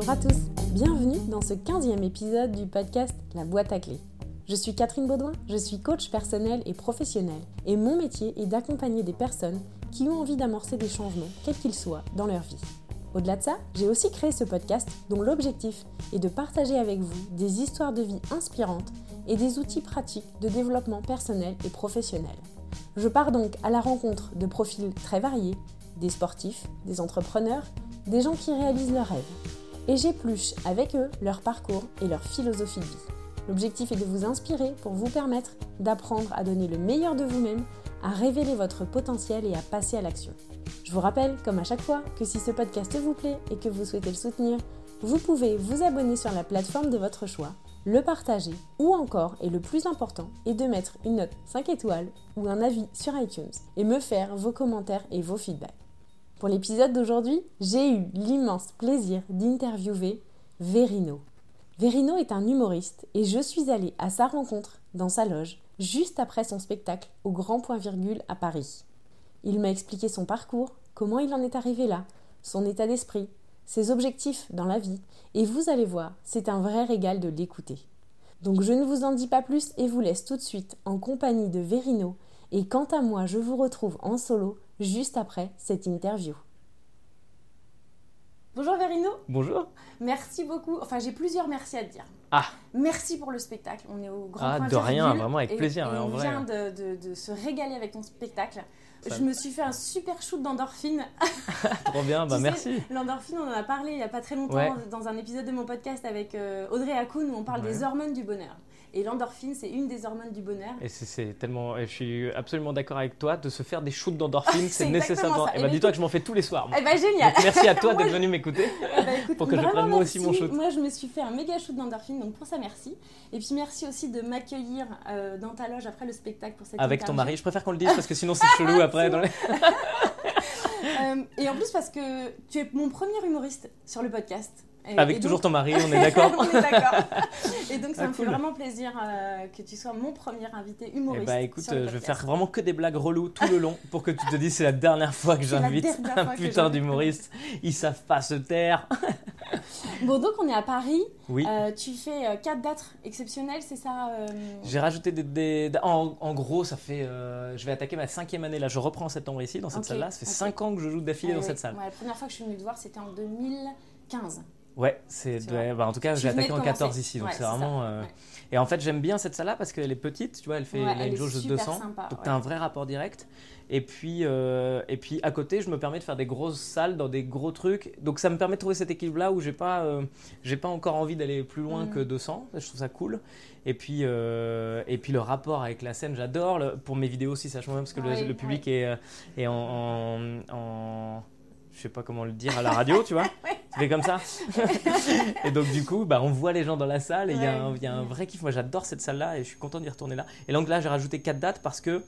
Bonjour à tous, bienvenue dans ce 15e épisode du podcast La boîte à clés. Je suis Catherine Baudouin, je suis coach personnel et professionnel et mon métier est d'accompagner des personnes qui ont envie d'amorcer des changements, quels qu'ils soient, dans leur vie. Au-delà de ça, j'ai aussi créé ce podcast dont l'objectif est de partager avec vous des histoires de vie inspirantes et des outils pratiques de développement personnel et professionnel. Je pars donc à la rencontre de profils très variés, des sportifs, des entrepreneurs, des gens qui réalisent leurs rêves. Et j'épluche avec eux leur parcours et leur philosophie de vie. L'objectif est de vous inspirer pour vous permettre d'apprendre à donner le meilleur de vous-même, à révéler votre potentiel et à passer à l'action. Je vous rappelle, comme à chaque fois, que si ce podcast vous plaît et que vous souhaitez le soutenir, vous pouvez vous abonner sur la plateforme de votre choix, le partager ou encore, et le plus important, est de mettre une note 5 étoiles ou un avis sur iTunes et me faire vos commentaires et vos feedbacks. Pour l'épisode d'aujourd'hui, j'ai eu l'immense plaisir d'interviewer Verino. Verino est un humoriste et je suis allée à sa rencontre dans sa loge juste après son spectacle au Grand Point Virgule à Paris. Il m'a expliqué son parcours, comment il en est arrivé là, son état d'esprit, ses objectifs dans la vie, et vous allez voir, c'est un vrai régal de l'écouter. Donc je ne vous en dis pas plus et vous laisse tout de suite en compagnie de Verino, et quant à moi, je vous retrouve en solo juste après cette interview. Bonjour Verino. Bonjour. Merci beaucoup. Enfin, j'ai plusieurs merci à te dire. Ah. Merci pour le spectacle. On est au Grand Ah, Point de rien, Virgule vraiment avec et- plaisir, et hein, en on vrai. vient de, de- de se régaler avec ton spectacle. Ça- Je me suis fait un super shoot d'endorphine. Trop bien, bah Tu merci. L'endorphine, on en a parlé il n'y a pas très longtemps Ouais. dans un épisode de mon podcast avec euh, Audrey Hakoun où on parle Ouais. des hormones du bonheur. Et l'endorphine, c'est une des hormones du bonheur. Et c'est- tellement. et Je suis absolument d'accord avec toi de se faire des shoots d'endorphines, C'est nécessairement. ça. Et bah ben, dis-toi que je m'en fais tous les soirs. moi. Eh ben génial Donc, merci à toi d'être venu m'écouter. Eh ben, Pour que je prenne moi aussi mon shoot. Moi, je me suis fait un méga shoot d'endorphine, donc pour ça, merci. Et puis, merci aussi de m'accueillir euh, dans ta loge après le spectacle pour cette Avec ton mari, je préfère qu'on le dise parce que sinon c'est chelou après. dans les- Euh, et en plus, parce que tu es mon premier humoriste sur le podcast. Et- Avec et toujours donc- ton mari, on est d'accord. on est d'accord. Et donc, ça Ah, me fait vraiment plaisir euh, que tu sois mon premier invité humoriste. bah écoute, euh, je vais faire vraiment que des blagues reloues tout le long pour que tu te dises c'est la dernière fois que j'invite un putain d'humoriste. Ils savent pas se taire. Bon, donc, on est à Paris. Oui. Euh, tu fais euh, quatre dates exceptionnelles, c'est ça J'ai rajouté des. des- en, en gros, ça fait. je vais attaquer ma cinquième année là. Je reprends en septembre ici, dans cette salle-là. Ça fait ok. 5 ans que je joue d'affilée euh, dans oui. cette salle. Ouais, la première fois que je suis venue te voir, c'était en 2015. Ouais, c'est. Ouais, bah, en tout cas, j'ai attaqué en 14 commencer. ici, donc Ouais, c'est vraiment. euh, ouais. Et en fait, j'aime bien cette salle-là parce qu'elle est petite, tu vois, elle fait Ouais, elle a une jauge de super 200. sympa, donc ouais. t'as un vrai rapport direct. Et puis, euh, et puis à côté, je me permets de faire des grosses salles dans des gros trucs. Donc ça me permet de trouver cet équilibre-là où j'ai pas, euh, j'ai pas encore envie d'aller plus loin Mm. que 200. Je trouve ça cool. Et puis, et puis le rapport avec la scène, j'adore. Le- Pour mes vidéos aussi, ça change même parce que le- Ouais, le, public est, est en, en, en- je sais pas comment le dire à la radio, tu vois. C'est comme ça. et donc du coup, bah, on voit les gens dans la salle et il y, a un- Ouais. il y a un vrai kiff. Moi, j'adore cette salle-là et je suis content d'y retourner là. Et donc là, j'ai rajouté quatre dates parce que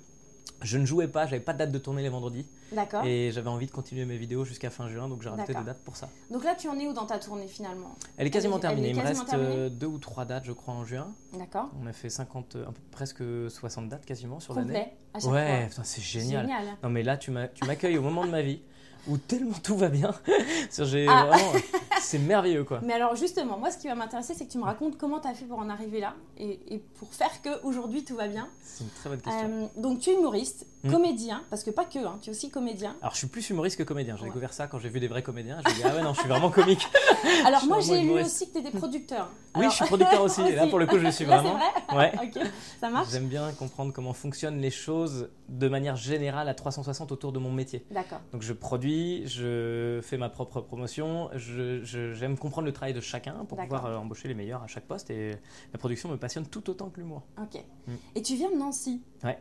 je ne jouais pas, j'avais pas de date de tournée les vendredis D'accord. et j'avais envie de continuer mes vidéos jusqu'à fin juin, donc j'ai rajouté des dates pour ça. Donc là, tu en es où dans ta tournée finalement? Elle est quasiment Elle est- elle terminée. est Il me quasiment reste terminée? euh, deux ou trois dates, je crois, en juin. D'accord. On a fait 50, un peu- presque 60 dates quasiment sur l'année. Ouais, c'est génial. Génial. Non mais là, tu tu m'accueilles au moment de ma vie où tellement tout va bien. J'ai Ah. vraiment- c'est merveilleux quoi. Mais alors justement, moi, ce qui va m'intéresser, c'est que tu me racontes comment tu as fait pour en arriver là et, et pour faire que aujourd'hui tout va bien. C'est une très bonne question. Euh, donc tu es humoriste, Mm. comédien, parce que pas que, hein, tu es aussi comédien. Alors je suis plus humoriste que comédien. J'ai Ouais. découvert ça quand j'ai vu des vrais comédiens. Je me dis ah ouais non, je suis vraiment comique. Alors moi, j'ai lu aussi que tu étais producteur. Oui, je suis producteur aussi. Et là pour le coup, je le suis Là, vraiment. c'est vrai Ouais. Ok, ça marche J'aime bien comprendre comment fonctionnent les choses de manière générale à 360 autour de mon métier. D'accord. Donc je produis, je fais ma propre promotion, je- je- j'aime comprendre le travail de chacun pour pouvoir euh, embaucher les meilleurs à chaque poste et la production me passionne tout autant que l'humour. Ok. Mm. Et tu viens de Nancy. Ouais.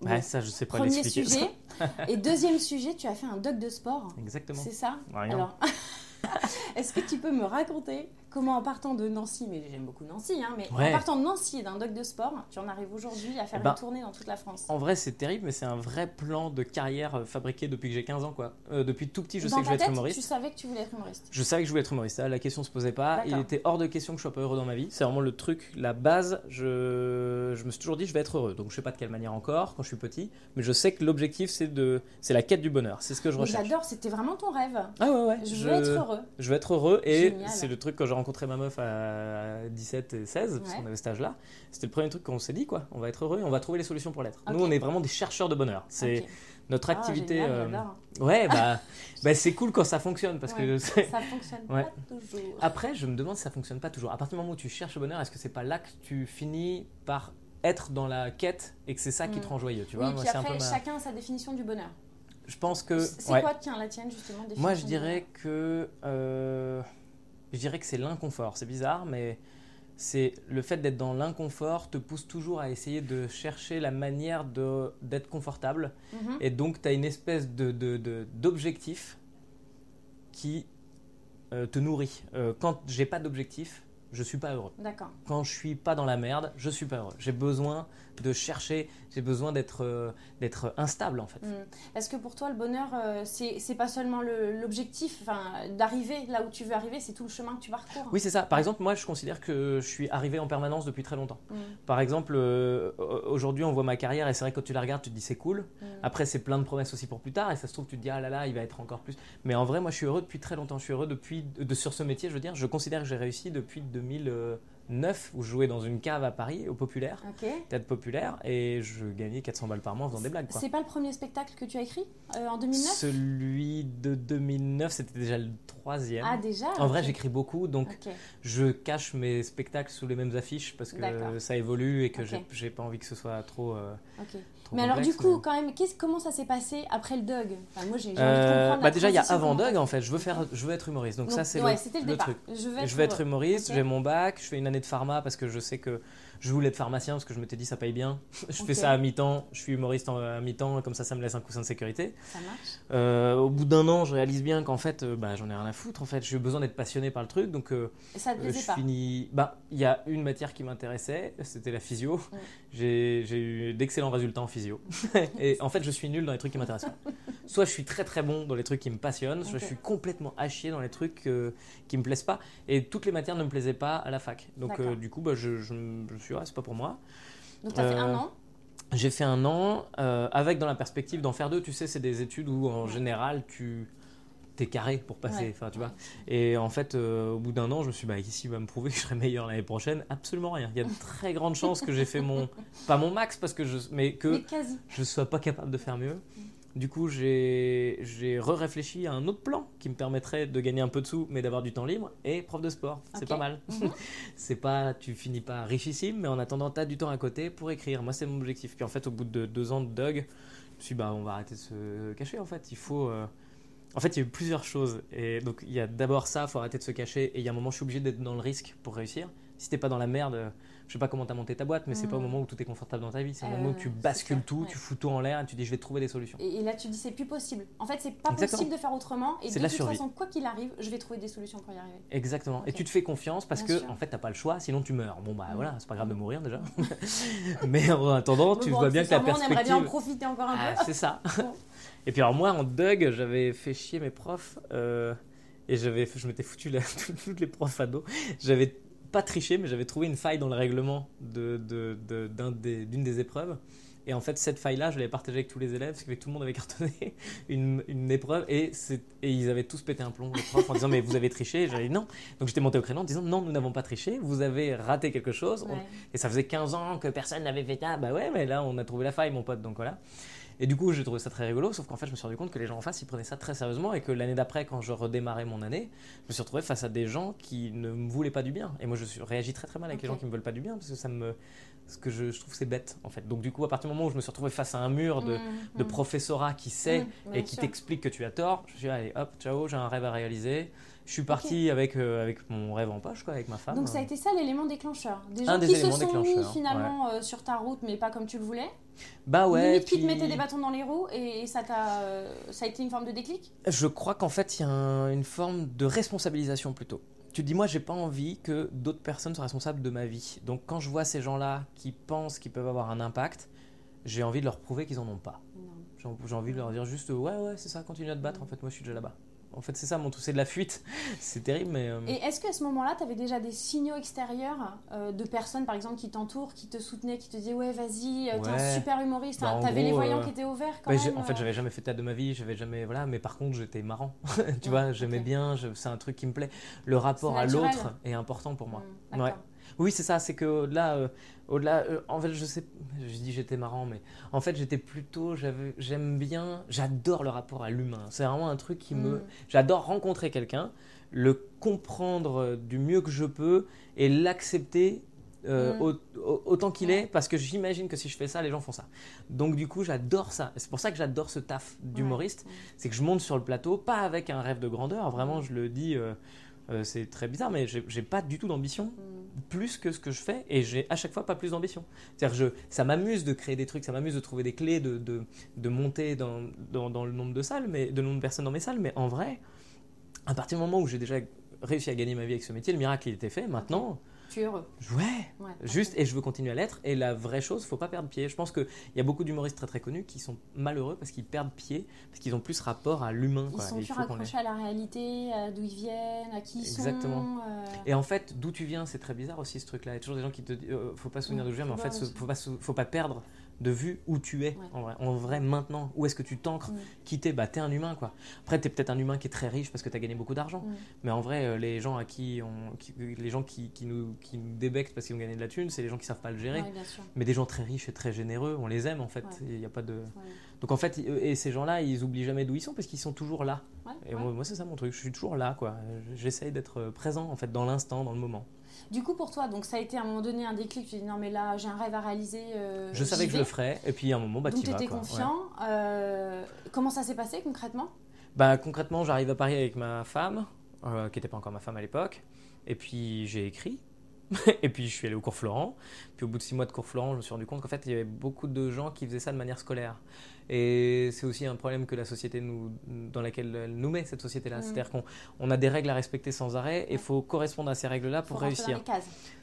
Bon, Ouais, ça je sais pas Premier sujet. Et deuxième sujet, tu as fait un doc de sport. Exactement. C'est ça? Rien. Alors, est-ce que tu peux me raconter comment en partant de Nancy, mais j'aime beaucoup Nancy, hein, mais Ouais. en partant de Nancy et d'un doc de sport, tu en arrives aujourd'hui à faire Eh ben, une tournée dans toute la France. En vrai, c'est terrible, mais c'est un vrai plan de carrière euh, fabriqué depuis que j'ai 15 ans, quoi. Euh, depuis tout petit, je dans sais que je vais être humoriste. tu savais que tu voulais être humoriste. Je savais que je voulais être humoriste, la question se posait pas. Il était hors de question que je sois pas heureux dans ma vie. C'est vraiment le truc, la base. Je, je me suis toujours dit, je vais être heureux. Donc je sais pas de quelle manière encore quand je suis petit, mais je sais que l'objectif c'est de, c'est la quête du bonheur. C'est ce que je recherche. J'adore, c'était vraiment ton rêve. Ah ouais ouais. Je veux être heureux. Je veux être heureux et c'est le truc quand j'ai rencontré ma meuf à 17 et 16, parce Ouais. qu'on avait cet âge-là, c'était le premier truc qu'on s'est dit quoi. On va être heureux et on va trouver les solutions pour l'être. Nous on est vraiment des chercheurs de bonheur. C'est notre Ah, activité. génial, euh. Ouais bah, bah c'est cool quand ça fonctionne parce que Ouais. Ça fonctionne Ouais. pas toujours. Après, je me demande si ça fonctionne pas toujours. À partir du moment où tu cherches le bonheur, est-ce que c'est pas là que tu finis par être dans la quête et que c'est ça qui te Mm. rend joyeux, tu oui, vois Moi, puis c'est un après, peu ma- chacun a sa définition du bonheur. Je pense que. C'est ouais. quoi, tiens, la tienne, justement Moi, je dirais que. euh, je dirais que c'est l'inconfort. C'est bizarre, mais c'est le fait d'être dans l'inconfort te pousse toujours à essayer de chercher la manière de- d'être confortable. Mhm. Et donc, tu as une espèce de, de- de- d'objectif qui euh, te nourrit. Euh, quand j'ai pas d'objectif, je suis pas heureux. D'accord. quand je suis pas dans la merde, je suis pas heureux. J'ai besoin de chercher, j'ai besoin d'être euh, d'être instable en fait. Mm. Est-ce que pour toi, le bonheur, euh, c'est pas seulement le- l'objectif, d'arriver là où tu veux arriver, c'est tout le chemin que tu parcours? Oui, c'est ça. Par exemple, moi, je considère que je suis arrivé en permanence depuis très longtemps. Mm. Par exemple, euh, aujourd'hui, on voit ma carrière et c'est vrai que quand tu la regardes, tu te dis c'est cool. Mm. Après, c'est plein de promesses aussi pour plus tard et ça se trouve, tu te dis ah là là, il va être encore plus. Mais en vrai, moi, je suis heureux depuis très longtemps. Je suis heureux depuis de, sur ce métier. Je veux dire, je considère que j'ai réussi depuis 2009 où je jouais dans une cave à Paris au Populaire, Ok. théâtre populaire, et je gagnais 400 balles par mois en faisant des blagues. Quoi. C'est pas le premier spectacle que tu as écrit euh, en 2009 Celui de 2009, c'était déjà le troisième. Ah, déjà? En vrai, j'écris beaucoup, donc je cache mes spectacles sous les mêmes affiches parce que ça évolue et que j'ai- pas envie que ce soit trop. euh, Mais alors, du coup, mais- quand même, qu'est-ce- comment ça s'est passé après le Doug? Enfin, Moi, j'ai j'ai envie de Euh, bah déjà, il y a avant Doug en fait. Je veux faire, je veux être humoriste. Donc, ça, c'est ouais, le, c'était le truc. Je veux être, je vais être humoriste, j'ai mon bac, je fais une année de pharma parce que je sais que je voulais être pharmacien parce que je m'étais dit ça paye bien. je fais ça à mi-temps, je suis humoriste en- à mi-temps, comme ça ça me laisse un coussin de sécurité. Ça marche. Euh, au bout d'un an, je réalise bien qu'en fait, euh, bah, j'en ai rien à foutre. En fait, j'ai besoin d'être passionné par le truc, donc euh, Et ça te euh, je pas finis. Bah, il y a une matière qui m'intéressait, c'était la physio. J'ai j'ai eu d'excellents résultats en physio. Et en fait, je suis nul dans les trucs qui m'intéressent pas. Soit je suis très très bon dans les trucs qui me passionnent, soit je suis complètement chier dans les trucs qui me plaisent pas. Et toutes les matières ne me plaisaient pas à la fac. Donc du coup, bah, je, je, je suis, ouais, c'est pas pour moi. Donc, t'as fait Euh, un an J'ai fait un an euh, avec dans la perspective d'en faire deux. Tu sais, c'est des études où en général tu t'es carré pour passer. Ouais. Enfin, tu vois. Et en fait, euh, au bout d'un an, je me suis dit, bah, ici, il va me prouver que je serai meilleur l'année prochaine. Absolument rien. Il y a de très grandes chances que j'ai fait mon, pas mon max parce que je, mais que Mais je sois pas capable de faire mieux. Du coup, j'ai re-réfléchi à un autre plan qui me permettrait de gagner un peu de sous, mais d'avoir du temps libre. Et prof de sport, c'est pas mal. C'est pas, tu finis pas richissime, mais en attendant, tu as du temps à côté pour écrire. Moi, c'est mon objectif. Puis en fait, au bout de deux ans de Doug, je me suis dit, bah, on va arrêter de se cacher. En fait, il faut. euh, En fait, il y a eu plusieurs choses. Et donc, il y a d'abord ça, il faut arrêter de se cacher. Et il y a un moment, je suis obligé d'être dans le risque pour réussir. Si t'es pas dans la merde, euh, je sais pas comment t'as monté ta boîte, mais c'est pas au Mhm. moment où tout est confortable dans ta vie. C'est au Euh, moment où tu bascules tout, ouais. tu fous tout en l'air et tu dis, je vais trouver des solutions. Et, et là, tu dis, c'est plus possible. En fait, c'est pas Exactement. possible de faire autrement. Et de, la toute survie. façon, quoi qu'il arrive, je vais trouver des solutions pour y arriver. Exactement. Et tu te fais confiance parce Bien que sûr. en fait t'as pas le choix, sinon tu meurs. Bon bah Mhm. voilà, c'est pas grave de mourir déjà. Mais en attendant, tu Bon, vois bien que la accessoirement, On aimerait bien en perspective. profiter encore un Ah, peu. c'est ça. Bon. Et puis alors moi en Doug, j'avais fait chier mes profs euh, et j'avais, je m'étais foutu toutes les profs ados. J'avais pas triché, mais j'avais trouvé une faille dans le règlement de, de- des- d'une des épreuves. Et en fait, cette faille-là, je l'avais partagée avec tous les élèves, ce qui fait que tout le monde avait cartonné une, une épreuve et, ils avaient tous pété un plomb, les profs, en disant Mais vous avez triché J'avais dit non. Donc j'étais monté au créneau en disant Non, nous n'avons pas triché, vous avez raté quelque chose. On- et ça faisait 15 ans que personne n'avait fait ça. Bah ouais, mais là, on a trouvé la faille, mon pote, donc voilà. Et du coup, j'ai trouvé ça très rigolo, sauf qu'en fait, je me suis rendu compte que les gens en face, ils prenaient ça très sérieusement et que l'année d'après, quand je redémarrais mon année, je me suis retrouvé face à des gens qui ne me voulaient pas du bien. Et moi, je réagis très très mal avec les gens qui me veulent pas du bien parce que ça me. Ce que je, je trouve c'est bête en fait. Donc du coup, à partir du moment où je me suis retrouvé face à un mur de, Mhm, de mhm. professorat qui sait Mhm, et qui t'explique que tu as tort, je me suis dit, allez hop, ciao, j'ai un rêve à réaliser. Je suis parti avec, euh, avec mon rêve en poche, quoi, avec ma femme. Donc ça a été ça l'élément déclencheur. Des Un gens des qui se sont mis finalement euh, sur ta route, mais pas comme tu le voulais. Bah ouais, Limite qui te puis- des bâtons dans les roues et ça, t'a, euh, ça a été une forme de déclic? Je crois qu'en fait, il y a un- une forme de responsabilisation plutôt. tu te dis, moi, j'ai pas envie que d'autres personnes soient responsables de ma vie. Donc, quand je vois ces gens-là qui pensent qu'ils peuvent avoir un impact, j'ai envie de leur prouver qu'ils en ont pas. J'ai j'ai envie de leur dire juste, ouais, ouais, c'est ça, continue à te battre. En fait, moi, je suis déjà là-bas. En fait, c'est ça, mon tout, c'est de la fuite. c'est terrible, mais. euh, Et est-ce qu'à ce moment-là, tu avais déjà des signaux extérieurs euh, de personnes, par exemple, qui t'entourent, qui te soutenaient, qui te disaient Ouais, vas-y, euh, t'es un Ouais. super humoriste. Bah, T'avais les voyants euh, qui étaient ouverts quand Ouais, même en fait, j'avais jamais fait théâtre de ma vie, j'avais jamais voilà, mais par contre, j'étais marrant. tu Ouais, vois, j'aimais bien, je- c'est un truc qui me plaît. Le rapport à l'autre est important pour moi. Hmm, d'accord. Oui, c'est ça, c'est que au-delà, euh, au-delà, euh, en fait, je sais, je dis j'étais marrant, mais en fait, j'étais plutôt, j'avais, j'aime bien, j'adore le rapport à l'humain. C'est vraiment un truc qui me, Hmm. j'adore rencontrer quelqu'un, le comprendre euh, du mieux que je peux et l'accepter. euh, Mm. au- au- autant qu'il Ouais. est, parce que j'imagine que si je fais ça, les gens font ça. Donc du coup, j'adore ça. C'est pour ça que j'adore ce taf d'humoriste. Ouais. C'est que je monte sur le plateau, pas avec un rêve de grandeur, vraiment, je le dis, euh, euh, c'est très bizarre, mais j'ai pas du tout d'ambition Hmm. plus que ce que je fais et j'ai à chaque fois pas plus d'ambition. C'est-à-dire je, ça m'amuse de créer des trucs, ça m'amuse de trouver des clés, de, de, de monter dans, dans, dans le nombre de salles, mais de nombre de personnes dans mes salles, mais en vrai, à partir du moment où j'ai déjà réussi à gagner ma vie avec ce métier, le miracle il était fait. Maintenant, ouais, Ouais, juste et je veux continuer à l'être. Et la vraie chose, faut pas perdre pied. Je pense qu'il y a beaucoup d'humoristes très très connus qui sont malheureux parce qu'ils perdent pied, parce qu'ils ont plus rapport à l'humain. Ils quoi. sont plus raccrochés à la réalité, à d'où ils viennent, à qui ils Exactement. sont. euh, Et en fait, d'où tu viens, c'est très bizarre aussi ce truc-là. Il y a toujours des gens qui te disent, euh, faut pas se souvenir d'où je viens, mais en fait, faut pas, faut pas perdre de vue où tu es Ouais. en vrai. En vrai, maintenant, où est-ce que tu t'ancres Mm. Qui t'es? Bah, t'es un humain, quoi. Après, t'es peut-être un humain qui est très riche parce que t'as gagné beaucoup d'argent. Mm. Mais en vrai, euh, les gens à qui on, qui- les gens qui, qui nous, qui nous débectent parce qu'ils ont gagné de la thune, c'est les gens qui savent pas le gérer. Ouais. Mais des gens très riches et très généreux, on les aime en fait. Ouais. Il y a pas de. Ouais. Donc en fait, i- et ces gens-là, ils oublient jamais d'où ils sont parce qu'ils sont toujours là. Ouais, Et ouais. moi, c'est ça mon truc. Je suis toujours là, quoi. J'essaye d'être présent en fait dans l'instant, dans le moment. Du coup, pour toi, donc ça a été à un moment donné un déclic. Tu dis non, mais là, j'ai un rêve à réaliser. euh, Je savais que je le ferais, et puis à un moment, bah, donc tu vas. étais. Ouais. confiant. Euh, comment ça s'est passé concrètement? Bah, concrètement, j'arrive à Paris avec ma femme, euh, qui n'était pas encore ma femme à l'époque, et puis j'ai écrit, et puis je suis allé au cours Florent. Puis au bout de six mois de cours Florent, je me suis rendu compte qu'en fait, il y avait beaucoup de gens qui faisaient ça de manière scolaire. Et c'est aussi un problème que la société nous, dans laquelle elle nous met, cette société-là. Mhm. C'est-à-dire qu'on on a des règles à respecter sans arrêt, et il faut correspondre à ces règles-là pour réussir.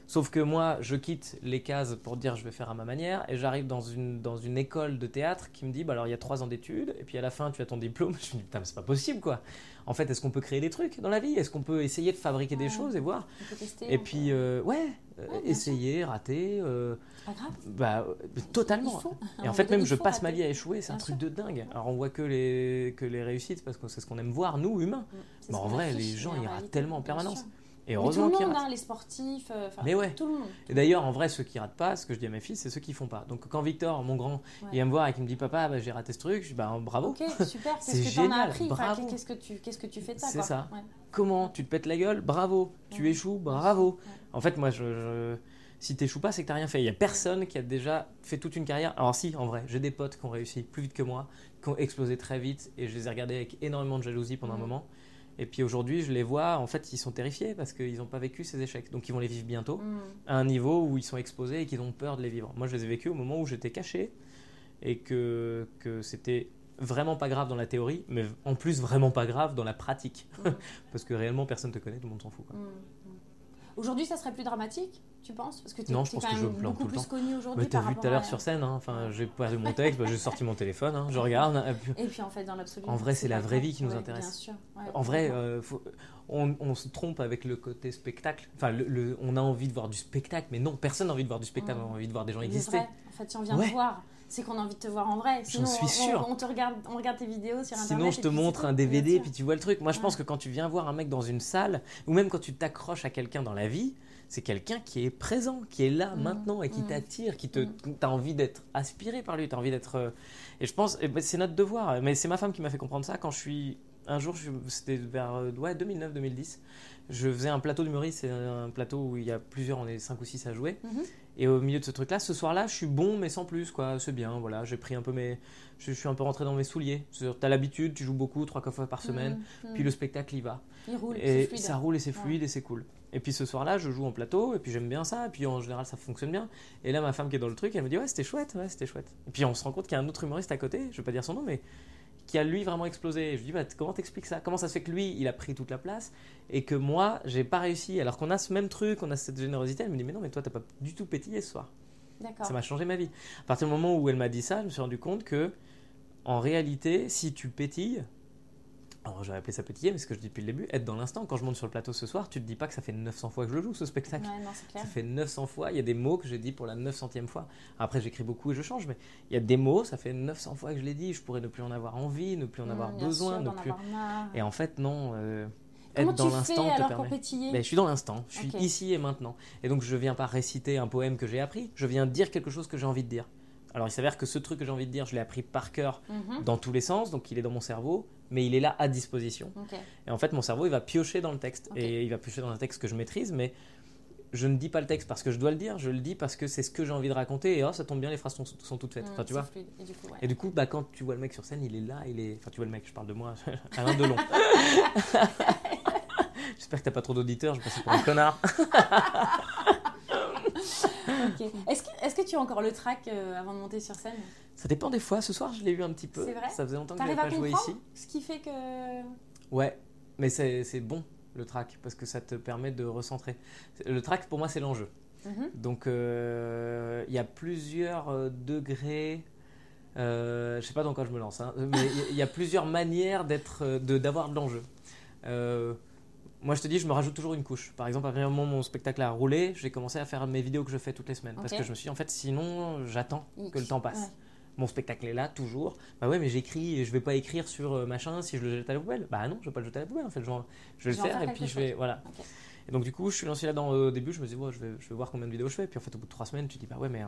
Sauf que moi, je quitte les cases pour dire je vais faire à ma manière et j'arrive dans une, dans une école de théâtre qui me dit bah alors il y a trois ans d'études et puis à la fin tu as ton diplôme. Je me dis putain, mais c'est pas possible quoi. En fait, est-ce qu'on peut créer des trucs dans la vie? Est-ce qu'on peut essayer de fabriquer des choses et voir? On peut tester. Et puis, euh, ouais, euh, essayer, rater, euh, C'est pas grave. bah totalement. Un Et en fait, même je passe ma vie à échouer, c'est un truc de dingue. Alors on voit que les, que les réussites parce que c'est ce qu'on aime voir, nous humains. Mm. Mais en vrai, les gens, ils ratent tellement en permanence. Et Mais tout heureusement le monde, hein, les sportifs, euh, Mais ouais. tout le monde. Et d'ailleurs, en vrai, ceux qui ratent pas, ce que je dis à mes fils, c'est ceux qui font pas. Donc quand Victor, mon grand, Ouais. il vient me voir et qu'il me dit papa, bah, j'ai raté ce truc, je dis bah bravo. Ok, super. C'est Qu'est-ce que tu en as appris Enfin. Qu'est-ce que tu, qu'est-ce que tu fais de ça C'est ça. Ouais. Comment tu te pètes la gueule? Bravo. Tu échoues? Bravo. En fait, moi, je, je... si t'échoues pas, c'est que t'as rien fait. Il y a personne qui a déjà fait toute une carrière. Alors si, en vrai, j'ai des potes qui ont réussi plus vite que moi, qui ont explosé très vite, et je les ai regardés avec énormément de jalousie pendant un Mhm. moment. Et puis aujourd'hui, je les vois, en fait, ils sont terrifiés parce qu'ils n'ont pas vécu ces échecs. Donc ils vont les vivre bientôt. Mm. à un niveau où ils sont exposés et qu'ils ont peur de les vivre. Moi, je les ai vécus au moment où j'étais caché et que, que c'était vraiment pas grave dans la théorie, mais en plus vraiment pas grave dans la pratique. Mm. Parce que réellement, personne te connaît, tout le monde s'en fout. mm. Aujourd'hui, ça serait plus dramatique, tu penses? Parce que tu es, Non, je pense quand que je même me plante beaucoup plus connu aujourd'hui. Mais t'as vu tout à l'heure sur scène, hein, enfin, j'ai perdu mon texte, bah, j'ai sorti mon téléphone, hein, je regarde. et puis- Et en fait, dans l'absolu. En vrai, c'est la vraie vie qui nous Ouais, intéresse. Bien sûr. ouais, En vrai, euh, faut- on, on se trompe avec le côté spectacle. Enfin, le- le- on a envie de voir du spectacle, mais non, personne n'a envie de voir du spectacle, Mm. on a envie de voir des gens exister. vrai. En fait, si on vient Ouais. te voir, c'est qu'on a envie de te voir en vrai. Sinon, suis sûr. On, on te regarde, on regarde tes vidéos sur internet. Sinon, je et te montre un DVD, sûr. puis tu vois le truc. Moi, je pense que quand tu viens voir un mec dans une salle, ou même quand tu t'accroches à quelqu'un dans la vie, c'est quelqu'un qui est présent, qui est là Mm. maintenant et qui Mm. t'attire, qui te, Mm. t'as envie d'être aspiré par lui, t'as envie d'être. euh, Et je pense, eh ben, c'est notre devoir. Mais c'est ma femme qui m'a fait comprendre ça quand je suis. Un jour, c'était vers euh, ouais, 2009-2010. Je faisais un plateau d'humoriste, c'est un plateau où il y a plusieurs, on est 5 ou 6 à jouer. Mhm. Et au milieu de ce truc-là, ce soir-là, je suis bon, mais sans plus, quoi. C'est bien, voilà. J'ai pris un peu mes. Je, je suis un peu rentré dans mes souliers. T'as l'habitude, tu joues beaucoup, trois fois par semaine. Mm, mm. Puis le spectacle y va. Il roule, c'est Et ça roule et c'est Ouais. fluide et c'est cool. Et puis ce soir-là, je joue en plateau et puis j'aime bien ça. Et puis en général, ça fonctionne bien. Et là, ma femme qui est dans le truc, elle me dit Ouais, c'était chouette, ouais, c'était chouette. Et puis on se rend compte qu'il y a un autre humoriste à côté, je vais pas dire son nom, mais qui a lui vraiment explosé. Et je lui dis, bah, comment t'expliques ça? Comment ça se fait que lui, il a pris toute la place et que moi, j'ai pas réussi? Alors qu'on a ce même truc, on a cette générosité. Elle me dit, mais non, mais toi, t'as pas du tout pétillé ce soir. D'accord. Ça m'a changé ma vie. À partir du moment où elle m'a dit ça, je me suis rendu compte que, en réalité, si tu pétilles, alors j'aurais appelé ça pétiller, mais ce que je dis depuis le début, être dans l'instant. Quand je monte sur le plateau ce soir, tu te dis pas que ça fait 900 fois que je le joue ce spectacle. Ouais, non, c'est clair. Ça fait 900 fois, il y a des mots que j'ai dit pour la 900e fois. Après, j'écris beaucoup et je change, mais il y a des mots, ça fait 900 fois que je l'ai dit, je pourrais ne plus en avoir envie, ne plus en avoir Mmh, bien besoin, sûr, ne plus. avoir. Et en fait, non, euh, Comment être dans tu l'instant fais te permet. Mais je suis dans l'instant, je suis ici et maintenant. Et donc je viens pas réciter un poème que j'ai appris, je viens dire quelque chose que j'ai envie de dire. Alors il s'avère que ce truc que j'ai envie de dire, je l'ai appris par cœur Mhm. dans tous les sens, donc il est dans mon cerveau, mais il est là à disposition. Et en fait, mon cerveau, il va piocher dans le texte. Et il va piocher dans un texte que je maîtrise, mais je ne dis pas le texte parce que je dois le dire, je le dis parce que c'est ce que j'ai envie de raconter. Et oh, ça tombe bien, les phrases sont, sont toutes faites. Mmh, Enfin, tu vois fluide. Et du coup, ouais. Et du coup, bah, quand tu vois le mec sur scène, il est là, il est. Enfin, tu vois le mec, je parle de moi, Alain Delon. J'espère que t'as pas trop d'auditeurs, je passe pour un connard. Est-ce que, est-ce que tu as encore le track euh, avant de monter sur scène? Ça dépend des fois. Ce soir, je l'ai eu un petit peu. C'est vrai? Ça faisait longtemps que j'avais à pas joué ici. ce qui fait que. Ouais, mais c'est bon le track parce que ça te permet de recentrer. Le track, pour moi, c'est l'enjeu. Mhm. Donc euh, il y a plusieurs euh, degrés. Euh, je sais pas dans quoi je me lance, hein, mais il y a- il y, a plusieurs manières d'être, de- d'avoir de l'enjeu. Euh, moi, je te dis, je me rajoute toujours une couche. Par exemple, à du moment mon spectacle a roulé, j'ai commencé à faire mes vidéos que je fais toutes les semaines. Parce que je me suis dit, en fait, sinon, j'attends que le temps passe. ouais. Mon spectacle est là, toujours. Bah ouais, mais j'écris je vais pas écrire sur euh, machin si je le jette à la poubelle. Bah non, je vais pas le jeter à la poubelle, en fait. Je vais, je vais Je le faire et puis je vais. Voilà. Et donc, du coup, je suis lancé là-dedans au début. Je me dis, ouais, je, vais, je vais voir combien de vidéos je fais. Puis en fait, au bout de trois semaines, tu te dis, bah ouais, mais euh,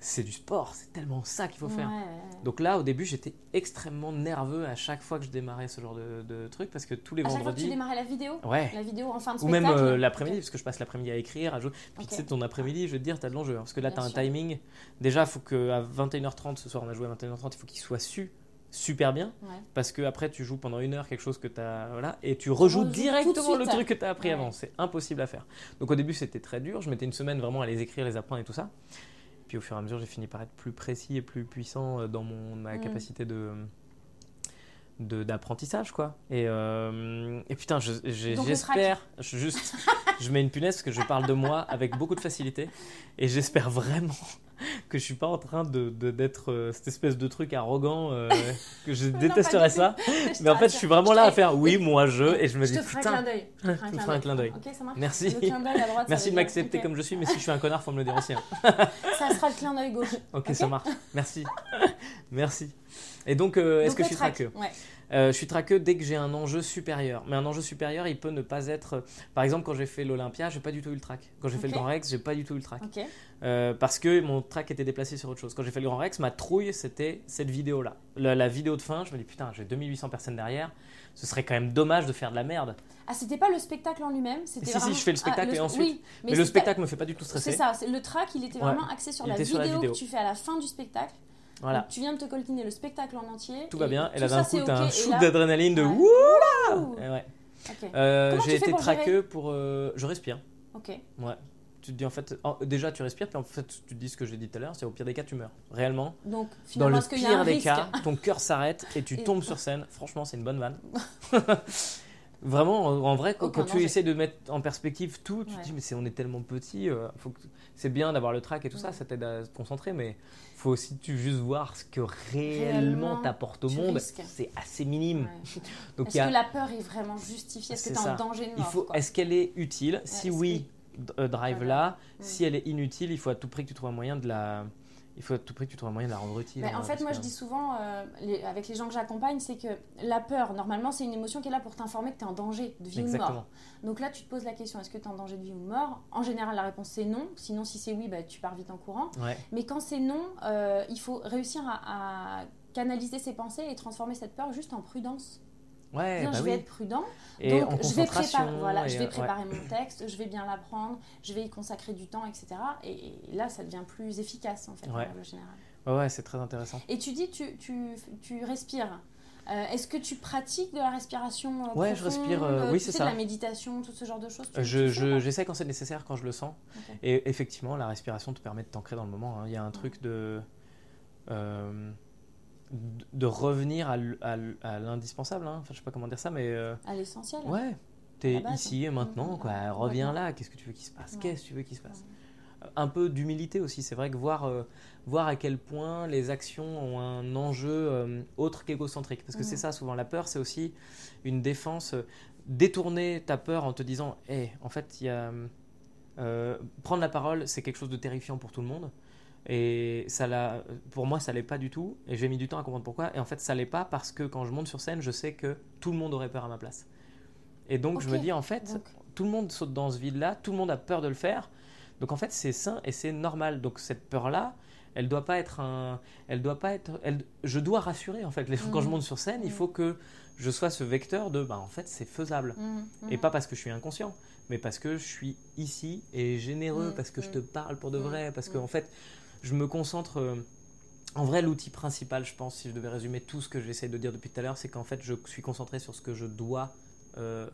c'est du sport, c'est tellement ça qu'il faut faire. Ouais. Donc là, au début, j'étais extrêmement nerveux à chaque fois que je démarrais ce genre de, de truc parce que tous les À chaque fois que tu vendredis. démarrais la vidéo Ouais. La vidéo en fin de Ou même euh, l'après-midi, parce que je passe l'après-midi à écrire, à jouer. Puis tu sais, ton après-midi, je vais te dire, t'as de l'enjeu. hein, parce que là, t'as un timing. Déjà, il faut qu'à 21h30, ce soir, on a joué à 21h30, il faut qu'il soit su super bien. Ouais. Parce que après, tu joues pendant une heure quelque chose que t'as. Voilà. Et tu rejoues directement le truc que t'as appris Ouais. avant. C'est impossible à faire. Donc au début, c'était très dur. Je mettais une semaine vraiment à les écrire, les apprendre et tout ça. Puis au fur et à mesure, j'ai fini par être plus précis et plus puissant euh, dans mon, ma Mm. capacité de d'apprentissage quoi et, euh, et putain je- j'espère je, juste je mets une punaise parce que je parle de moi avec beaucoup de facilité et j'espère vraiment que je suis pas en train de d'être euh, cette espèce de truc arrogant euh, que je détesterais ça mais en fait je suis vraiment là à faire oui moi je et je me Je dis te ferai un putain clin d'œil. Je te ferai un clin d'œil. Ok, ça marche Merci. Droite. merci de m'accepter comme je suis mais si je suis un connard faut me le dire aussi hein. Ça sera le clin d'œil gauche. ok, Ok. ça marche merci merci et donc euh, est-ce que je suis traqueux Ouais. Euh, je suis traqueux dès que j'ai un enjeu supérieur. Mais un enjeu supérieur, il peut ne pas être. euh, Par exemple, quand j'ai fait l'Olympia, j'ai pas du tout eu le track. Quand j'ai fait le. Grand Rex, j'ai pas du tout eu le track. Euh, parce que mon track était déplacé sur autre chose. Quand j'ai fait le Grand Rex, ma trouille, c'était cette vidéo-là. La, la vidéo de fin, je me dis putain, j'ai 2800 personnes derrière. Ce serait quand même dommage de faire de la merde. Ah, c'était pas le spectacle en lui-même? C'était Si, si, je fais le spectacle Ah, et ensuite- Oui, Mais, le spectacle me fait pas du tout stresser. C'est ça, le track, il était Ouais. vraiment axé sur la vidéo. que tu fais à la fin du spectacle. Voilà. Donc, tu viens de te coltiner le spectacle en entier. Tout va bien. Et là, d'un coup, t'as un shoot là- d'adrénaline de Ouais. Et ouais. Euh, J'ai été traqueux pour. euh, je respire. Ok. Ouais. Tu te dis en fait, oh, déjà tu respires, puis en fait tu te dis ce que j'ai dit tout à l'heure, c'est au pire des cas tu meurs. Réellement, Donc, dans finalement, le y a pire un des risque cas, ton cœur s'arrête et tu Et- tombes sur scène. Franchement, c'est une bonne vanne. Vraiment, en en vrai, quand, tu essaies de mettre en perspective tout, tu Ouais. te dis mais c'est on est tellement petit, euh, faut que- c'est bien d'avoir le track et tout ça, Ouais. ça t'aide à te concentrer, mais faut aussi tu juste voir ce que réellement Réellement, t'apporte au monde. risques. C'est assez minime. Ouais. Donc il Est-ce a- que la peur est vraiment justifiée? Est-ce que C'est tu es en danger de il mort faut. quoi? Est-ce qu'elle est utile? Si oui, euh, drive là. Si elle est inutile, il faut à tout prix que tu trouves un moyen de la. Il faut à tout prix que tu trouves un moyen de la rendre utile. Mais hein, en fait, parce moi, que- je dis souvent, euh, les- avec les gens que j'accompagne, c'est que la peur, normalement, c'est une émotion qui est là pour t'informer que tu es en danger de vie ou de mort. Donc là, tu te poses la question, est-ce que tu es en danger de vie ou de mort? En général, la réponse, c'est non. Sinon, si c'est oui, bah, tu pars vite en courant. Ouais. Mais quand c'est non, euh, il faut réussir à, à canaliser ses pensées et transformer cette peur juste en prudence. Ouais, bah je vais oui. être prudent, Et donc je vais, préparer, voilà, et, je euh, vais ouais. préparer mon texte, je vais bien l'apprendre, je vais y consacrer du temps, etc. Et, et là, ça devient plus efficace, en fait, Ouais. en règle générale. Ouais, c'est très intéressant. Et tu dis, tu, tu, tu respires. Euh, Est-ce que tu pratiques de la respiration euh, Ouais, je respire, euh, euh, oui, c'est ça. de la méditation, tout ce genre de choses? Euh, Je, je- j'essaie quand c'est nécessaire, quand je le sens. Et effectivement, la respiration te permet de t'ancrer dans le moment. hein. Il y a un truc de. Euh, de, revenir à, l'indispensable. Hein. Enfin, je sais pas comment dire ça, mais euh, À l'essentiel. ouais, t'es ici et maintenant, Mhm. quoi. Reviens Ouais. là. Qu'est-ce que tu veux qu'il se passe? Ouais. Qu'est-ce que tu veux qu'il se passe? Un peu d'humilité aussi. C'est vrai que voir, euh, voir à quel point les actions ont un enjeu euh, autre qu'égocentrique. Parce que c'est ça, souvent. La peur, c'est aussi une défense. euh, détourner ta peur en te disant, hé, en fait, il y a. euh, prendre la parole, c'est quelque chose de terrifiant pour tout le monde. Et ça l'a, pour moi, ça l'est pas du tout. Et j'ai mis du temps à comprendre pourquoi. Et en fait, ça l'est pas parce que quand je monte sur scène, je sais que tout le monde aurait peur à ma place. Et donc, je me dis, en fait, Donc- tout le monde saute dans ce vide-là, tout le monde a peur de le faire. Donc, en fait, c'est sain et c'est normal. Donc, cette peur-là, elle doit pas être un. Elle doit pas être. Elle, je dois rassurer, en fait. Les, Quand je Mhm. monte sur scène, il Mhm. faut que je sois ce vecteur de. Bah, en fait, c'est faisable. Mhm, Et pas parce que je suis inconscient, mais parce que je suis ici et généreux, parce que je te parle pour de vrai, parce mm. que en fait, je me concentre. euh, en vrai, l'outil principal, je pense, si je devais résumer tout ce que j'essaie de dire depuis tout à l'heure, c'est qu'en fait, je suis concentré sur ce que je dois euh,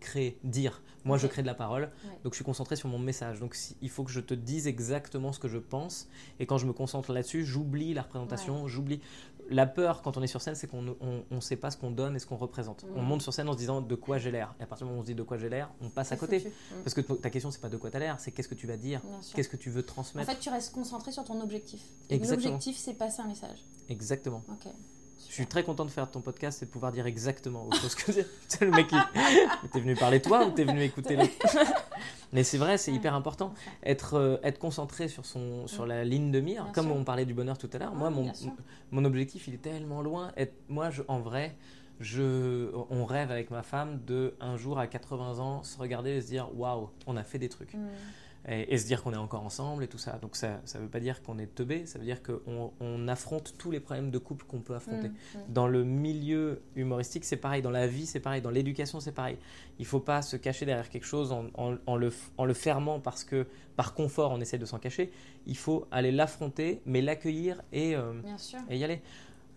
créer, dire. Moi, je crée de la parole, Ouais. donc je suis concentré sur mon message. Donc, si- il faut que je te dise exactement ce que je pense, et quand je me concentre là-dessus, j'oublie la représentation, j'oublie. La peur quand on est sur scène, c'est qu'on ne on, on sait pas ce qu'on donne et ce qu'on représente. On monte sur scène en se disant de quoi j'ai l'air. Et à partir du moment où on se dit de quoi j'ai l'air, on passe à côté. foutu. Parce que ta question, c'est pas de quoi tu as l'air, c'est qu'est-ce que tu vas dire, qu'est-ce que tu veux En transmettre. fait, tu restes concentré sur ton objectif. L'objectif, c'est passer un message. Exactement. Ok. Je suis très content de faire ton podcast et de pouvoir dire exactement autre chose que c'est le mec qui. T'es venu parler toi ou t'es venu écouter l'autre Mais c'est vrai, c'est hyper important. Être, euh, être concentré sur, son, sur la ligne de mire, Bien comme sûr. on parlait du bonheur tout à l'heure. Ouais, moi, mon, mon objectif, il est tellement loin. Être, moi, je, en vrai, je, on rêve avec ma femme de un jour à 80 ans se regarder et se dire waouh, on a fait des trucs. mhm. Et, et se dire qu'on est encore ensemble et tout ça. Donc ça ne veut pas dire qu'on est teubé, ça veut dire qu'on on affronte tous les problèmes de couple qu'on peut affronter. Mhm, mhm. Dans le milieu humoristique, c'est pareil, dans la vie, c'est pareil, dans l'éducation, c'est pareil. Il faut pas se cacher derrière quelque chose en, en- en le, en le fermant parce que par confort, on essaie de s'en cacher. Il faut aller l'affronter, mais l'accueillir et, euh, et y aller.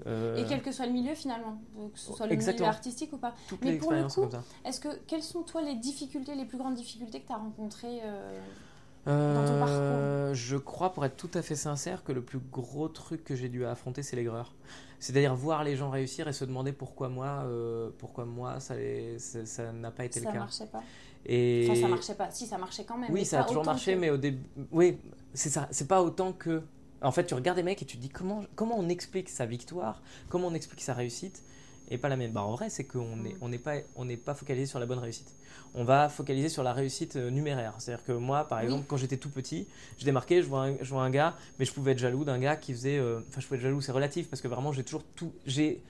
Euh, Et quel que soit le milieu finalement, que ce soit le Exactement. milieu artistique ou pas. toutes mais pour le coup, comme ça. Est-ce que quelles sont toi les difficultés, les plus grandes difficultés que tu as rencontrées euh, ton Euh, je crois, pour être tout à fait sincère, que le plus gros truc que j'ai dû affronter, c'est l'aigreur. C'est-à-dire voir les gens réussir et se demander pourquoi moi, euh, pourquoi moi, ça les- ça ça n'a pas été Ça le cas. marchait pas. Et Enfin, ça marchait pas. Si, ça marchait quand même. oui, ça a toujours marché, que- mais au début, oui, c'est ça. C'est pas autant que. En fait, tu regardes des mecs et tu te dis comment, comment on explique sa victoire, comment on explique sa réussite, et pas la mienne. Bah, en vrai, c'est qu'on n'est Mm. on n'est pas, on n'est pas focalisé sur la bonne réussite. On va focaliser sur la réussite euh, numéraire. C'est-à-dire que moi, par Oui. exemple, quand j'étais tout petit, je démarquais, je vois, un, je vois un gars, mais je pouvais être jaloux d'un gars qui faisait. euh, Enfin, je pouvais être jaloux, c'est relatif, parce que vraiment, j'ai toujours tout. J'ai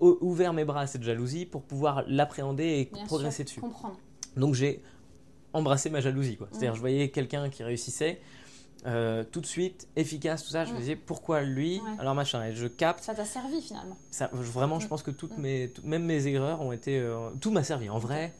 ouvert mes bras à cette jalousie pour pouvoir l'appréhender et Bien progresser sûr, dessus. Comprendre. Donc j'ai embrassé ma jalousie. quoi. C'est-à-dire Mm. je voyais quelqu'un qui réussissait euh, tout de suite, efficace, tout ça. Je me Mm. disais pourquoi lui? Ouais. Alors machin. Et je capte. Ça t'a servi finalement. Ça, vraiment, je Mm. pense que toutes Mm. mes, tout- même mes erreurs ont été. euh, tout m'a servi. En vrai,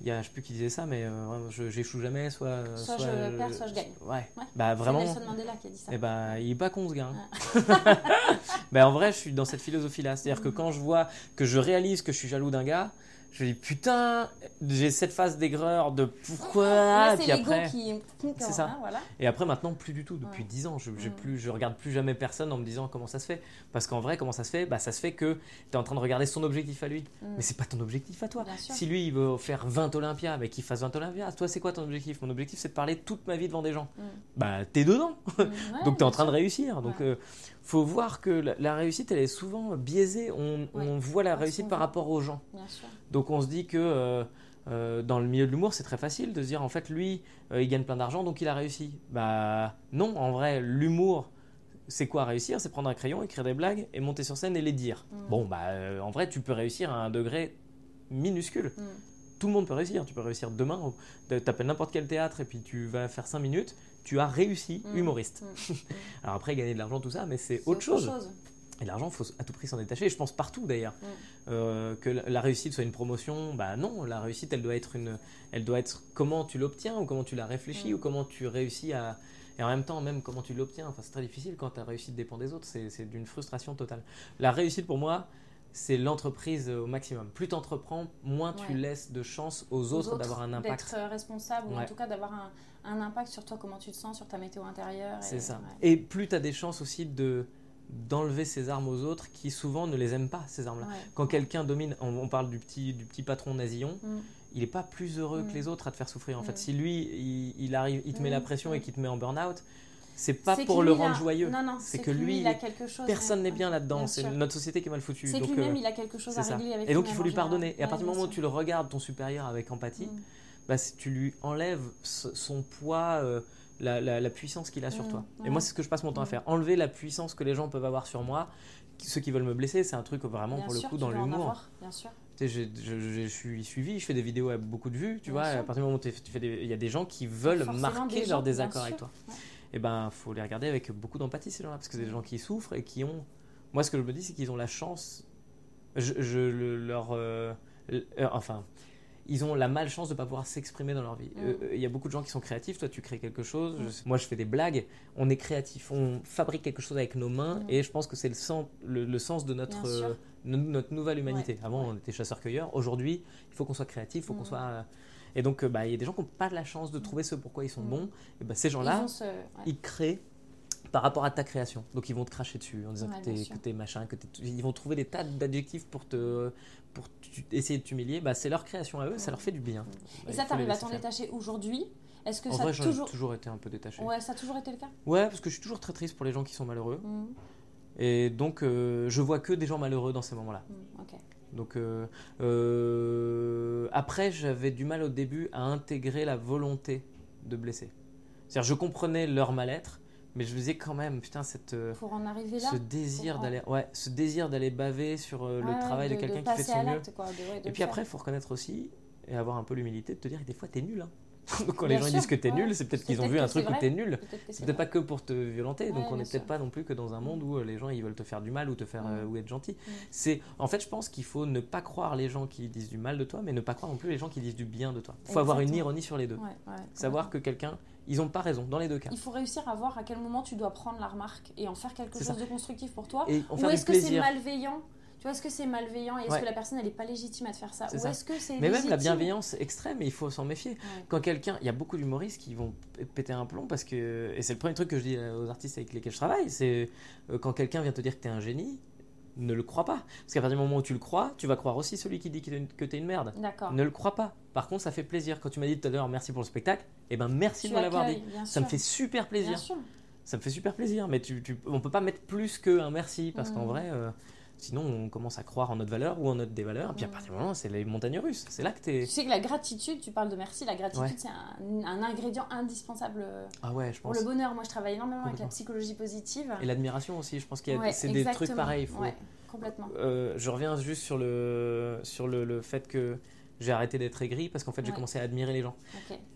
il y a, je sais plus qui disait ça, mais euh, je- j'échoue jamais. Soit, euh, Soit je perds, soit je gagne. Ouais. Ouais. Bah vraiment. Nelson Mandela qui a dit ça. Eh ben, il est pas con ce gars. hein. ben, en vrai, je suis dans cette philosophie-là. C'est-à-dire que Mhm. quand je vois, que je réalise que je suis jaloux d'un gars, je me dis putain, j'ai cette phase d'aigreur de pourquoi. Puis c'est après, qui. C'est ça. Hein, voilà. et après maintenant plus du tout. Depuis Ouais. 10 ans, je, j'ai Mhm. plus, je regarde plus jamais personne en me disant comment ça se fait. Parce qu'en vrai, comment ça se fait? Bah ça se fait que tu es en train de regarder son objectif à lui. Mm. Mais c'est pas ton objectif à toi. Si lui il veut faire 20 Olympias, mais qu'il fasse 20 Olympias, toi c'est quoi ton objectif? Mon objectif c'est de parler toute ma vie devant des gens. Mm. Bah t'es dedans. Mm, ouais, Donc tu es en train de réussir. Donc Ouais. euh, faut voir que la, la réussite, elle est souvent biaisée. On, on voit la réussite par rapport aux gens. Bien sûr. Donc on se dit que euh, euh, dans le milieu de l'humour, c'est très facile de se dire en fait lui, euh, il gagne plein d'argent, donc il a réussi. Bah non, en vrai, l'humour, c'est quoi réussir? C'est prendre un crayon, écrire des blagues et monter sur scène et les dire. Mm. Bon bah en vrai, tu peux réussir à un degré minuscule. Mm. Tout le monde peut réussir. Tu peux réussir demain. Tu appelles n'importe quel théâtre et puis tu vas faire 5 minutes. Tu as réussi Mm. humoriste. Mm. Alors après, gagner de l'argent, tout ça, mais c'est autre chose. Et l'argent, faut à tout prix s'en détacher. Et je pense partout d'ailleurs. Mm. Euh, que la réussite soit une promotion, bah non, la réussite, elle doit être une, elle doit être comment tu l'obtiens ou comment tu la réfléchis Mm. ou comment tu réussis à, et en même temps même comment tu l'obtiens. Enfin, c'est très difficile quand ta réussite dépend des autres. C'est d'une frustration totale. La réussite pour moi, c'est l'entreprise au maximum. Plus tu entreprends, moins tu laisses de chance aux, Aux autres, d'avoir un impact. D'être responsable ou en tout cas d'avoir un, un impact sur toi, comment tu te sens, sur ta météo intérieure. C'est ça. ouais. Et plus tu as des chances aussi de d'enlever ses armes aux autres qui souvent ne les aiment pas, ces armes-là. Ouais. Quand quelqu'un domine, on, on parle du petit, du petit patron nasillon, Mm. il n'est pas plus heureux Mm. que les autres à te faire souffrir. En Mm. fait, si lui, il, il arrive, il te met Mm. la pression et Mm. qu'il te met en burn-out, c'est pas pour que le rendre a- joyeux. Non, non, C'est c'est que lui, il a quelque chose. Personne n'est bien là-dedans. C'est notre société qui est mal foutue. C'est que lui-même, euh, il a quelque chose à ça. régler avec Et donc il faut lui pardonner. Et à partir du moment où tu le regardes, ton supérieur, avec empathie, Mm. Bah, tu lui enlèves son poids, euh, la, la- la puissance qu'il a sur Mm, toi. Et moi, c'est ce que je passe mon temps à Mm. faire. Enlever la puissance que les gens peuvent avoir sur moi. Ceux qui veulent me blesser, c'est un truc vraiment Bien pour le coup dans l'humour. Bien sûr. Je, je- je suis suivi, je fais des vidéos avec beaucoup de vues, tu Bien vois. sûr. À partir du moment où tu fais des- il y a des gens qui veulent marquer des leur gens, désaccord avec toi. Ouais. Et ben, faut les regarder avec beaucoup d'empathie ces gens-là, parce que c'est des gens qui souffrent et qui ont. Moi, ce que je me dis, c'est qu'ils ont la chance. Je, je le- leur, euh, euh, enfin, ils ont la malchance de ne pas pouvoir s'exprimer dans leur vie. Mm. Euh, Il y a beaucoup de gens qui sont créatifs. Toi, tu crées quelque chose. Je- moi, je fais des blagues. On est créatif. On fabrique quelque chose avec nos mains. Mm. Et je pense que c'est le sens, le, le sens de notre, euh, no- notre nouvelle humanité. Ouais. Avant, on était chasseurs-cueilleurs. Aujourd'hui, il faut qu'on soit créatif. Il faut qu'on Mm. soit. euh, Et donc, euh, bah, il y a des gens qui n'ont pas la chance de trouver ce pourquoi ils sont Mm. bons. Et bah, ces gens-là, vont se- ouais. ils créent par rapport à ta création. Donc ils vont te cracher dessus en disant Ouais, que t'es machin, que t'es- ils vont trouver des tas d'adjectifs pour te pour tu- essayer de t'humilier. Bah, c'est leur création à eux, ça leur fait du bien. Bah, Et ça, t'arrives à t'en détacher aujourd'hui? Est-ce que En ça vrai, a toujours... toujours été un peu détaché. Ouais, ça a toujours été le cas? Ouais, parce que je suis toujours très triste pour les gens qui sont malheureux. Mm, Et donc, euh, je vois que des gens malheureux dans ces moments-là. mm, Ok. Donc, euh, euh, après, j'avais du mal au début à intégrer la volonté de blesser. C'est-à-dire, je comprenais leur mal-être, mais je me disais quand même, putain, cette, euh, Pour en arriver là ce désir d'aller, ouais, ce désir d'aller baver sur euh, le Ouais, travail de, de quelqu'un qui fait de son mieux. quoi, de- Et puis après, il faut reconnaître aussi et avoir un peu l'humilité de te dire que des fois, t'es nul. hein. Donc quand Bien les gens sûr, disent que t'es ouais. nul, c'est peut-être qu'ils ont vu un truc où t'es nul. C'est peut-être pas que pour te violenter, donc on n'est peut-être pas non plus que dans un monde où euh, les gens ils veulent te faire du mal ou te faire euh, Mm. ou être gentil. Mm. C'est en fait je pense qu'il faut ne pas croire les gens qui disent du mal de toi, mais ne pas croire non plus les gens qui disent du bien de toi. Il faut avoir une ironie sur les deux. Savoir que quelqu'un, ils ont pas raison dans les deux cas. Il faut réussir à voir à quel moment tu dois prendre la remarque et en faire quelque chose ça. de constructif pour toi. Et Ou est-ce que c'est malveillant Tu vois, est-ce que c'est malveillant et est-ce Ouais. que la personne elle est pas légitime à te faire ça Ou est-ce que c'est Mais même la bienveillance extrême, il faut s'en méfier. Ouais. Quand quelqu'un, il y a beaucoup d'humoristes qui vont péter un plomb parce que, et c'est le premier truc que je dis aux artistes avec lesquels je travaille, c'est euh, quand quelqu'un vient te dire que t'es un génie, ne le crois pas. Parce qu'à partir du moment où tu le crois, tu vas croire aussi celui qui dit que t'es une- merde. D'accord. Ne le crois pas. Par contre, ça fait plaisir. Quand tu m'as dit tout à l'heure merci pour le spectacle, eh ben merci Tu de me l'avoir dit. Ça me fait super Bien plaisir. sûr. Ça me fait super plaisir. Mais tu, tu- on peut pas mettre plus qu'un merci parce qu'en Mm. vrai, euh, sinon on commence à croire en notre valeur ou en notre dévaleur. Et puis à Mm. partir du moment, c'est les montagnes russes. C'est là que t'es. Tu sais que la gratitude, tu parles de merci, la gratitude Ouais. c'est un, un ingrédient indispensable euh, Ah ouais, je pour pense. le bonheur. Moi je travaille énormément avec la psychologie positive. Et l'admiration aussi. Je pense qu'il y a Ouais, c'est des trucs pareils. il faut- complètement. Euh, je reviens juste sur le sur le, le fait que j'ai arrêté d'être aigri parce qu'en fait j'ai Ouais. commencé à admirer les gens.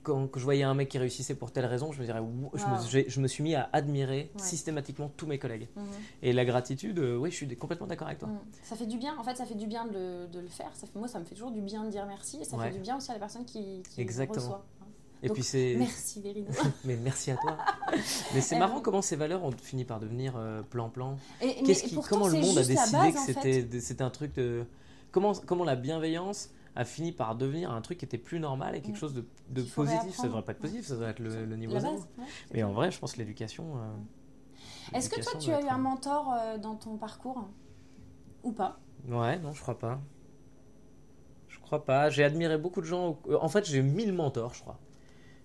Quand je voyais un mec qui réussissait pour telle raison, je me dirais, je, me, je suis mis à admirer Ouais. systématiquement tous mes collègues. Mhm. Et la gratitude, euh, oui, je suis complètement d'accord avec toi. Mm. Ça fait du bien, en fait, ça fait du bien de, de le faire. Ça fait, moi, ça me fait toujours du bien de dire merci et ça Ouais. fait du bien aussi à la personne qui, qui Exactement. reçoit. Et Donc, puis c'est. Merci, Vérino. Mais merci à toi. Mais c'est Euh, marrant comment ces valeurs ont fini par devenir euh, plan-plan. Qu'est-ce qui, pourtant, comment le monde a décidé base, que c'était un truc de. Comment, comment la bienveillance a fini par devenir un truc qui était plus normal et quelque Mm. chose de, positif Ça devrait pas être positif, ça devrait être le, le niveau zéro. base. ouais, Mais en vrai, je pense que l'éducation. euh, Est-ce que toi, tu as eu un mentor euh, dans ton parcours Ou pas? Ouais, non, je crois pas. Je crois pas. J'ai admiré beaucoup de gens. En fait, j'ai eu 1000 mentors, je crois.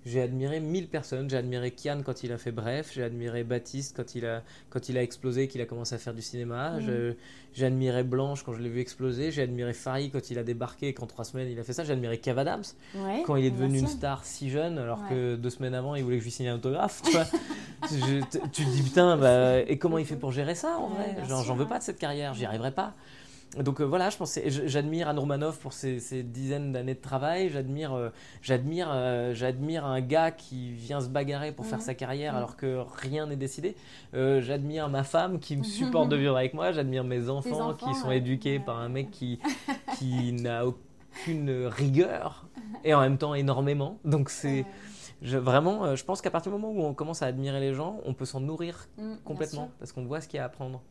J'ai admiré 1000 personnes. J'ai admiré Kian quand il a fait Bref. J'ai admiré Baptiste quand il a, quand il a explosé, qu'il a commencé à faire du cinéma. Je- J'ai admiré Blanche quand je l'ai vu exploser. J'ai admiré Farid quand il a débarqué et qu'en trois semaines il a fait ça. J'ai admiré Kev Adams Ouais. quand il est devenu une star si jeune alors Ouais. que deux semaines avant il voulait que je lui signe un autographe. Tu, vois. Je- t- tu te dis putain, bah, et comment il fait pour gérer ça en vrai? Genre, J'en veux ouais. pas de cette carrière, j'y arriverai pas. Donc euh, voilà, je pense j'admire Anne Romanov pour ses, ses dizaines d'années de travail. J'admire, euh, j'admire, euh, j'admire un gars qui vient se bagarrer pour faire sa carrière Mhm. alors que rien n'est décidé. J'admire ma femme qui me supporte de vivre avec moi. J'admire mes enfants, enfants, qui sont ouais. éduqués par un mec qui, qui n'a aucune rigueur et en même temps énormément. Donc c'est je- vraiment, je pense qu'à partir du moment où on commence à admirer les gens, on peut s'en nourrir Mm, complètement parce qu'on voit ce qu'il y a à apprendre.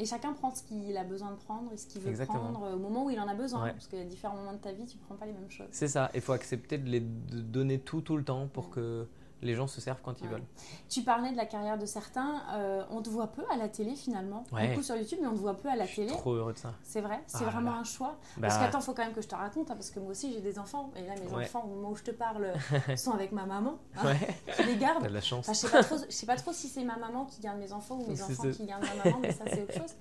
Et chacun prend ce qu'il a besoin de prendre et ce qu'il veut Exactement. prendre au moment où il en a besoin. Ouais. Parce a différents moments de ta vie, tu ne prends pas les mêmes choses. C'est ça, il faut accepter de les de donner tout tout le temps pour que les gens se servent quand ils Ouais. veulent. Tu parlais de la carrière de certains. euh, on te voit peu à la télé finalement. Ouais. Beaucoup sur YouTube, mais on te voit peu à la Je suis télé. trop heureux de ça. C'est vrai C'est Ah vraiment là. un choix Bah, Parce qu'attends, faut quand même que je te raconte, hein, parce que moi aussi j'ai des enfants. Et là, mes Ouais. enfants, au moment où je te parle, sont avec ma maman hein, ouais, qui les garde. t'as de la chance. Enfin, je sais pas trop, je sais pas trop si c'est ma maman qui garde mes enfants ou mes enfants ça. qui gardent ma maman, mais ça c'est autre chose.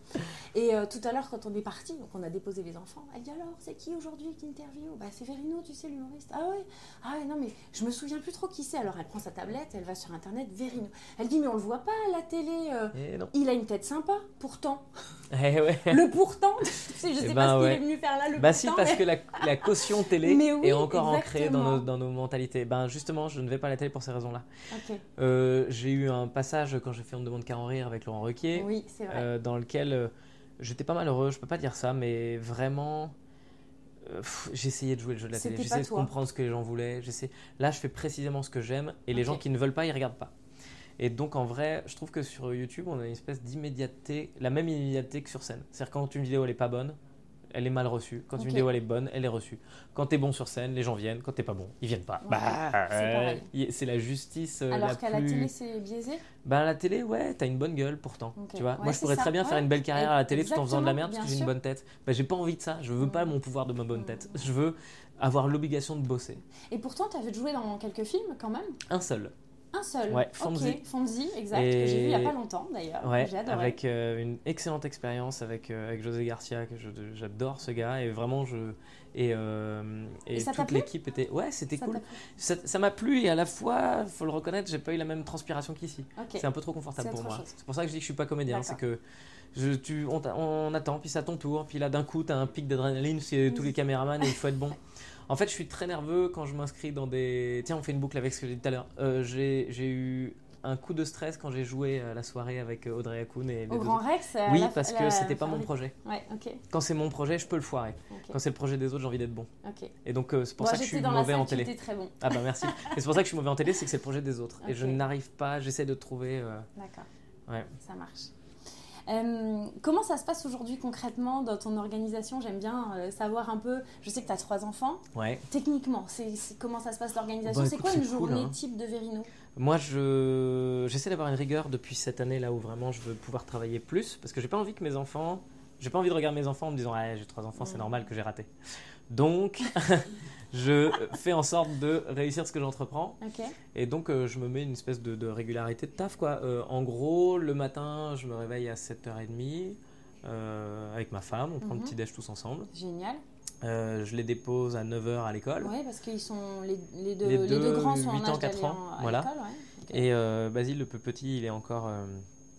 Et euh, tout à l'heure, quand on est parti, donc on a déposé les enfants, elle dit alors, c'est qui aujourd'hui qui interview? Bah c'est Verino, tu sais l'humoriste. Ah ouais, ah ouais, non mais je me souviens plus trop qui c'est. Alors elle prend sa tablette, elle va sur internet, Verino. Elle dit mais on le voit pas à la télé. euh, non. il a une tête sympa, pourtant. Eh ouais. Le pourtant, tu sais, je Eh sais ben, pas ce qu'il est venu faire là, le Bah si, pourtant. parce mais- que la, la caution télé oui, est encore ancrée dans nos, dans nos mentalités. Ben justement, je ne vais pas à la télé pour ces raisons-là. Ok, Euh, j'ai eu un passage quand j'ai fait On demande qu'à en rire avec Laurent oui, vrai. euh, dans lequel j'étais pas malheureux, je peux pas dire ça, mais vraiment, j'essayais de jouer le jeu de la télé, j'essayais de comprendre ce que les gens voulaient. Là, je fais précisément ce que j'aime, et les gens qui ne veulent pas, ils regardent pas. Et donc, en vrai, je trouve que sur YouTube, on a une espèce d'immédiateté, la même immédiateté que sur scène. C'est-à-dire quand une vidéo elle est pas bonne, elle est mal reçue. Quand une vidéo elle est bonne, elle est reçue. Quand t'es bon sur scène, les gens viennent. Quand t'es pas bon, ils viennent pas. Ouais, Bah, c'est euh, la justice euh, la Alors qu'à la plus- télé, c'est biaisé? bah à la télé, ouais, t'as une bonne gueule pourtant. Tu vois, Ouais, moi je pourrais ça. très bien faire une belle carrière à la télé tout en faisant de la merde parce que j'ai une bonne tête. Bah j'ai pas envie de ça. Je veux pas Mm. mon pouvoir de ma bonne Mm. tête. Je veux avoir l'obligation de bosser. Et pourtant, tu avais joué dans quelques films quand même? Un seul. Un seul. Ouais, Ok, Fonzie. Fonzie, exact. Et- Que j'ai vu il y a pas longtemps d'ailleurs. Ouais, J'ai adoré. avec euh, une excellente expérience avec avec José Garcia que je- j'adore ce gars et vraiment je et euh, et, toute l'équipe était ouais c'était Ça cool. Ça ça m'a plu et à la fois faut le reconnaître j'ai pas eu la même transpiration qu'ici. C'est un peu trop confortable C'est pour moi. chose. C'est pour ça que je dis que je suis pas comédien. C'est que je, tu, on, attend, puis c'est à ton tour, puis là d'un coup t'as un pic d'adrénaline, c'est tous les caméramans et il faut être bon. En fait, je suis très nerveux quand je m'inscris dans des. Tiens, on fait une boucle avec ce que j'ai dit tout à l'heure. Euh, j'ai eu un coup de stress quand j'ai joué à la soirée avec Audrey Akoun et les Au deux Grand autres. Rex Oui, la- parce que c'était pas mon projet. Ouais. Quand c'est mon projet, je peux le foirer. Quand c'est le projet des autres, j'ai envie d'être bon. Et donc, euh, c'est pour ça que je suis dans mauvais en télé. très bon. Ah bah merci. Et c'est pour ça que je suis mauvais en télé, c'est que c'est le projet des autres. Et je n'arrive pas, j'essaie de trouver. euh, D'accord. Ouais. Ça marche. Euh, comment ça se passe aujourd'hui concrètement dans ton organisation? J'aime bien euh, savoir un peu. Je sais que tu as trois enfants. Ouais. Techniquement, c'est c'est- comment ça se passe l'organisation? Bah, C'est quoi une cool, journée hein. type de Verino? Moi, je j'essaie d'avoir une rigueur depuis cette année là où vraiment je veux pouvoir travailler plus parce que j'ai pas envie que mes enfants, j'ai pas envie de regarder mes enfants en me disant ah j'ai trois enfants, c'est normal que j'ai raté. Donc, je fais en sorte de réussir ce que j'entreprends et donc euh, je me mets une espèce de, de régularité de taf quoi. Euh, en gros, le matin, je me réveille à 7h30 euh, avec ma femme, on prend le Mhm. petit déj tous ensemble. Génial. Euh, je les dépose à 9h à l'école. Oui, parce qu'ils sont les, les deux, Les les deux deux, grands sont en 8 ans, âge 4 d'aller ans, à voilà. ouais. Et Basile, le plus petit, il est encore,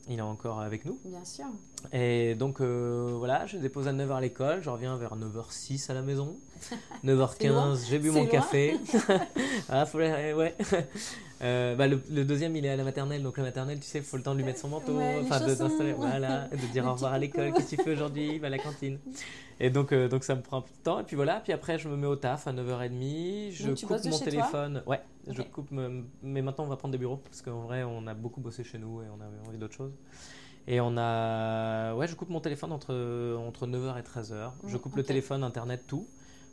il est encore avec nous. Bien sûr. Et donc euh, voilà, je dépose à 9h à l'école, je reviens vers 9h06 à la maison. 9h15, j'ai bu mon café. ah, faut les- ouais. Euh, bah, le, le deuxième, il est à la maternelle, donc la maternelle, tu sais, il faut le temps de lui mettre son manteau, Ouais, enfin de- chaussons. d'installer, voilà, de dire au revoir à l'école, qu'est-ce que tu fais aujourd'hui, va à la cantine. Et donc, euh, donc ça me prend un peu de temps, et puis voilà, puis après je me mets au taf à 9h30, je Donc, coupe mon téléphone, ouais, je coupe, mais maintenant on va prendre des bureaux, parce qu'en vrai on a beaucoup bossé chez nous et on avait envie d'autre chose. Et on a. Ouais, je coupe mon téléphone entre, entre 9h et 13h. Je Mm, coupe le téléphone, internet, tout,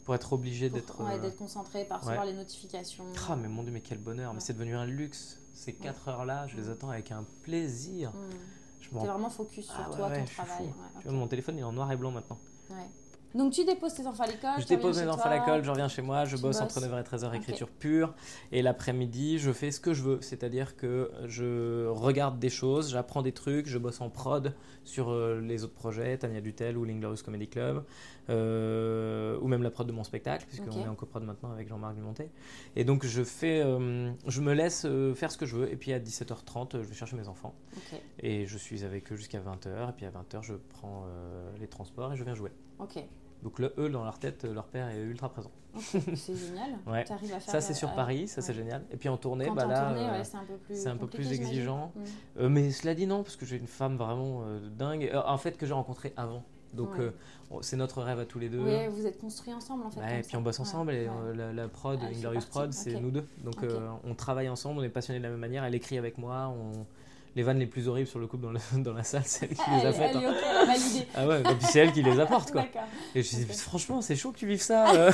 pour être obligé d'être. ouais, euh, d'être concentré, par recevoir les notifications. Ah, mais mon dieu, mais quel bonheur! Mais Ouais. c'est devenu un luxe. Ces 4 heures-là, je les attends avec un plaisir. Hmm. Je T'es m'en- vraiment focus sur Ah ouais, toi, ouais, ton travail. ouais, Tu vois, mon téléphone, il est en noir et blanc maintenant. Donc tu déposes tes enfants à l'école Je dépose mes enfants à l'école, je reviens chez moi, je bosse bosses. entre 9h et 13h Ok. écriture pure. Et l'après-midi, je fais ce que je veux. C'est-à-dire que je regarde des choses, j'apprends des trucs, je bosse en prod sur euh, les autres projets, Tania Dutel ou l'Inglorious Comedy Club, euh, ou même la prod de mon spectacle, puisqu'on Ok. est en coprod maintenant avec Jean-Marc Dumontet. Et donc je fais, euh, je me laisse faire ce que je veux. Et puis à 17h30, je vais chercher mes enfants. Et je suis avec eux jusqu'à 20h. Et puis à 20h, je prends euh, les transports et je viens jouer. Ok, Donc le, eux, dans leur tête, leur père est ultra présent. c'est génial. Ouais. À faire, Ça, c'est sur euh, Paris, ça, c'est génial. Et puis en tournée, Quand bah en là, euh, ouais, c'est un peu plus un peu exigeant. Mm. euh, mais cela dit, non, parce que j'ai une femme vraiment dingue. en fait, que j'ai rencontrée avant. Donc, c'est notre rêve à tous les deux. Ouais, vous êtes construits ensemble en fait. Et puis ça. on bosse ensemble. et la, la prod, fait Inglorious Prod, c'est nous deux. Donc, on travaille ensemble, on est passionnés de la même manière. Elle écrit avec moi. On... Les vannes les plus horribles sur le couple dans, le- dans la salle, c'est elle qui Ah, les a faites. hein. Ah ouais, et puis c'est elle qui les apporte, quoi. Et je Ok. franchement, c'est chaud que tu vives ça. euh.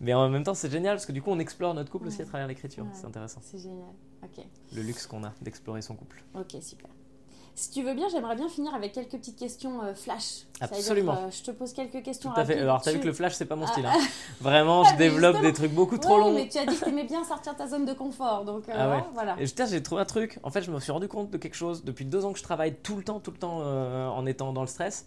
Mais en même temps, c'est génial parce que du coup, on explore notre couple aussi à travers l'écriture. Ouais. C'est intéressant. C'est génial. Ok. Le luxe qu'on a d'explorer son couple. Ok, super. Si tu veux bien, j'aimerais bien finir avec quelques petites questions euh, flash. Absolument. euh, je te pose quelques questions Tout à fait. rapides. Alors, t'as vu que le flash, c'est pas mon Ah, style. hein. Vraiment, Ah, je développe des trucs beaucoup trop Ouais, longs. mais tu as dit que t'aimais bien sortir de ta zone de confort, donc euh, Ah ouais. voilà. Et j'ai trouvé un truc. En fait, je me suis rendu compte de quelque chose depuis deux ans que je travaille tout le temps, tout le temps euh, en étant dans le stress.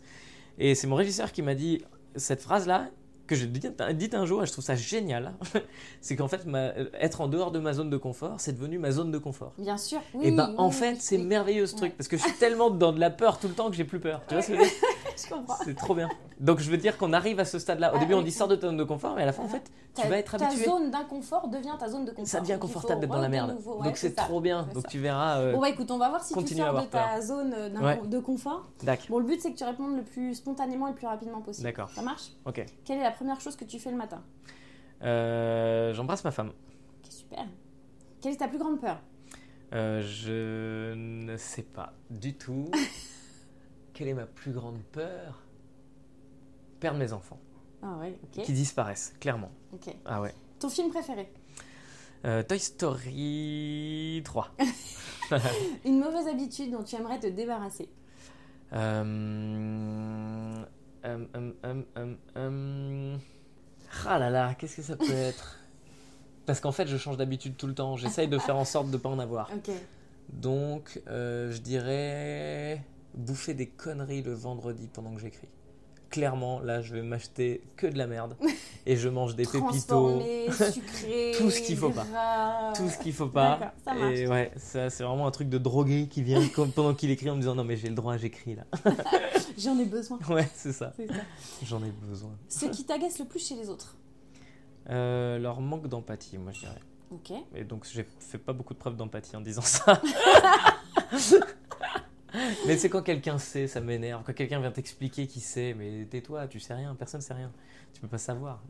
Et c'est mon régisseur qui m'a dit cette phrase-là que j'ai dit, un jour et je trouve ça génial. c'est qu'en fait, ma- être en dehors de ma zone de confort, c'est devenu ma zone de confort. Bien sûr. Oui, et ben, oui, en oui, fait, c'est merveilleux ce truc parce que je suis tellement dans de la peur tout le temps que j'ai plus peur. Tu vois ce que je veux dire Je comprends. C'est trop bien. Donc, je veux dire qu'on arrive à ce stade-là. Au Ah, début, on dit sors de ta zone de confort, mais à la fin, en fait, tu vas être habitué. Ta zone d'inconfort devient ta zone de confort. Ça devient confortable d'être dans la merde. nouveau. Ouais, Donc, c'est trop bien. Donc, tu verras. euh, Bon bah écoute, on va voir si tu sors de ta zone euh, Ouais. de confort. D'accord. Bon, le but c'est que tu répondes le plus spontanément et le plus rapidement possible. D'accord. Ça marche? Ok. Quelle est la première chose que tu fais le matin Euh, J'embrasse ma femme. Ok, super. Quelle est ta plus grande peur Euh, je ne sais pas du tout. Quelle est ma plus grande peur? Perdre mes enfants. Ah ouais, ok. Qui disparaissent, clairement. ok. Ah ouais. Ton film préféré? Euh, Toy Story 3. Une mauvaise habitude dont tu aimerais te débarrasser? Euh, hum, hum, hum, hum, hum. Ah là là, qu'est-ce que ça peut être? Parce qu'en fait, je change d'habitude tout le temps. J'essaye de faire en sorte de ne pas en avoir. Donc, euh, je dirais bouffer des conneries le vendredi pendant que j'écris. Clairement, là, je vais m'acheter que de la merde et je mange des pépitos, sucré, tout ce qu'il faut pas. tout ce qu'il faut pas. Ça marche. et ouais, ça, c'est vraiment un truc de drogué qui vient comme pendant qu'il écrit en me disant non mais j'ai le droit, j'écris là. J'en ai besoin. ouais, c'est ça. c'est ça. J'en ai besoin. Ce qui t'agace le plus chez les autres Euh, leur manque d'empathie, moi je dirais. Ok. Et donc j'ai fait pas beaucoup de preuves d'empathie en disant ça. mais c'est quand quelqu'un sait, ça m'énerve. Quand quelqu'un vient t'expliquer qui sait, mais tais-toi, tu sais rien, personne sait rien. Tu peux pas savoir.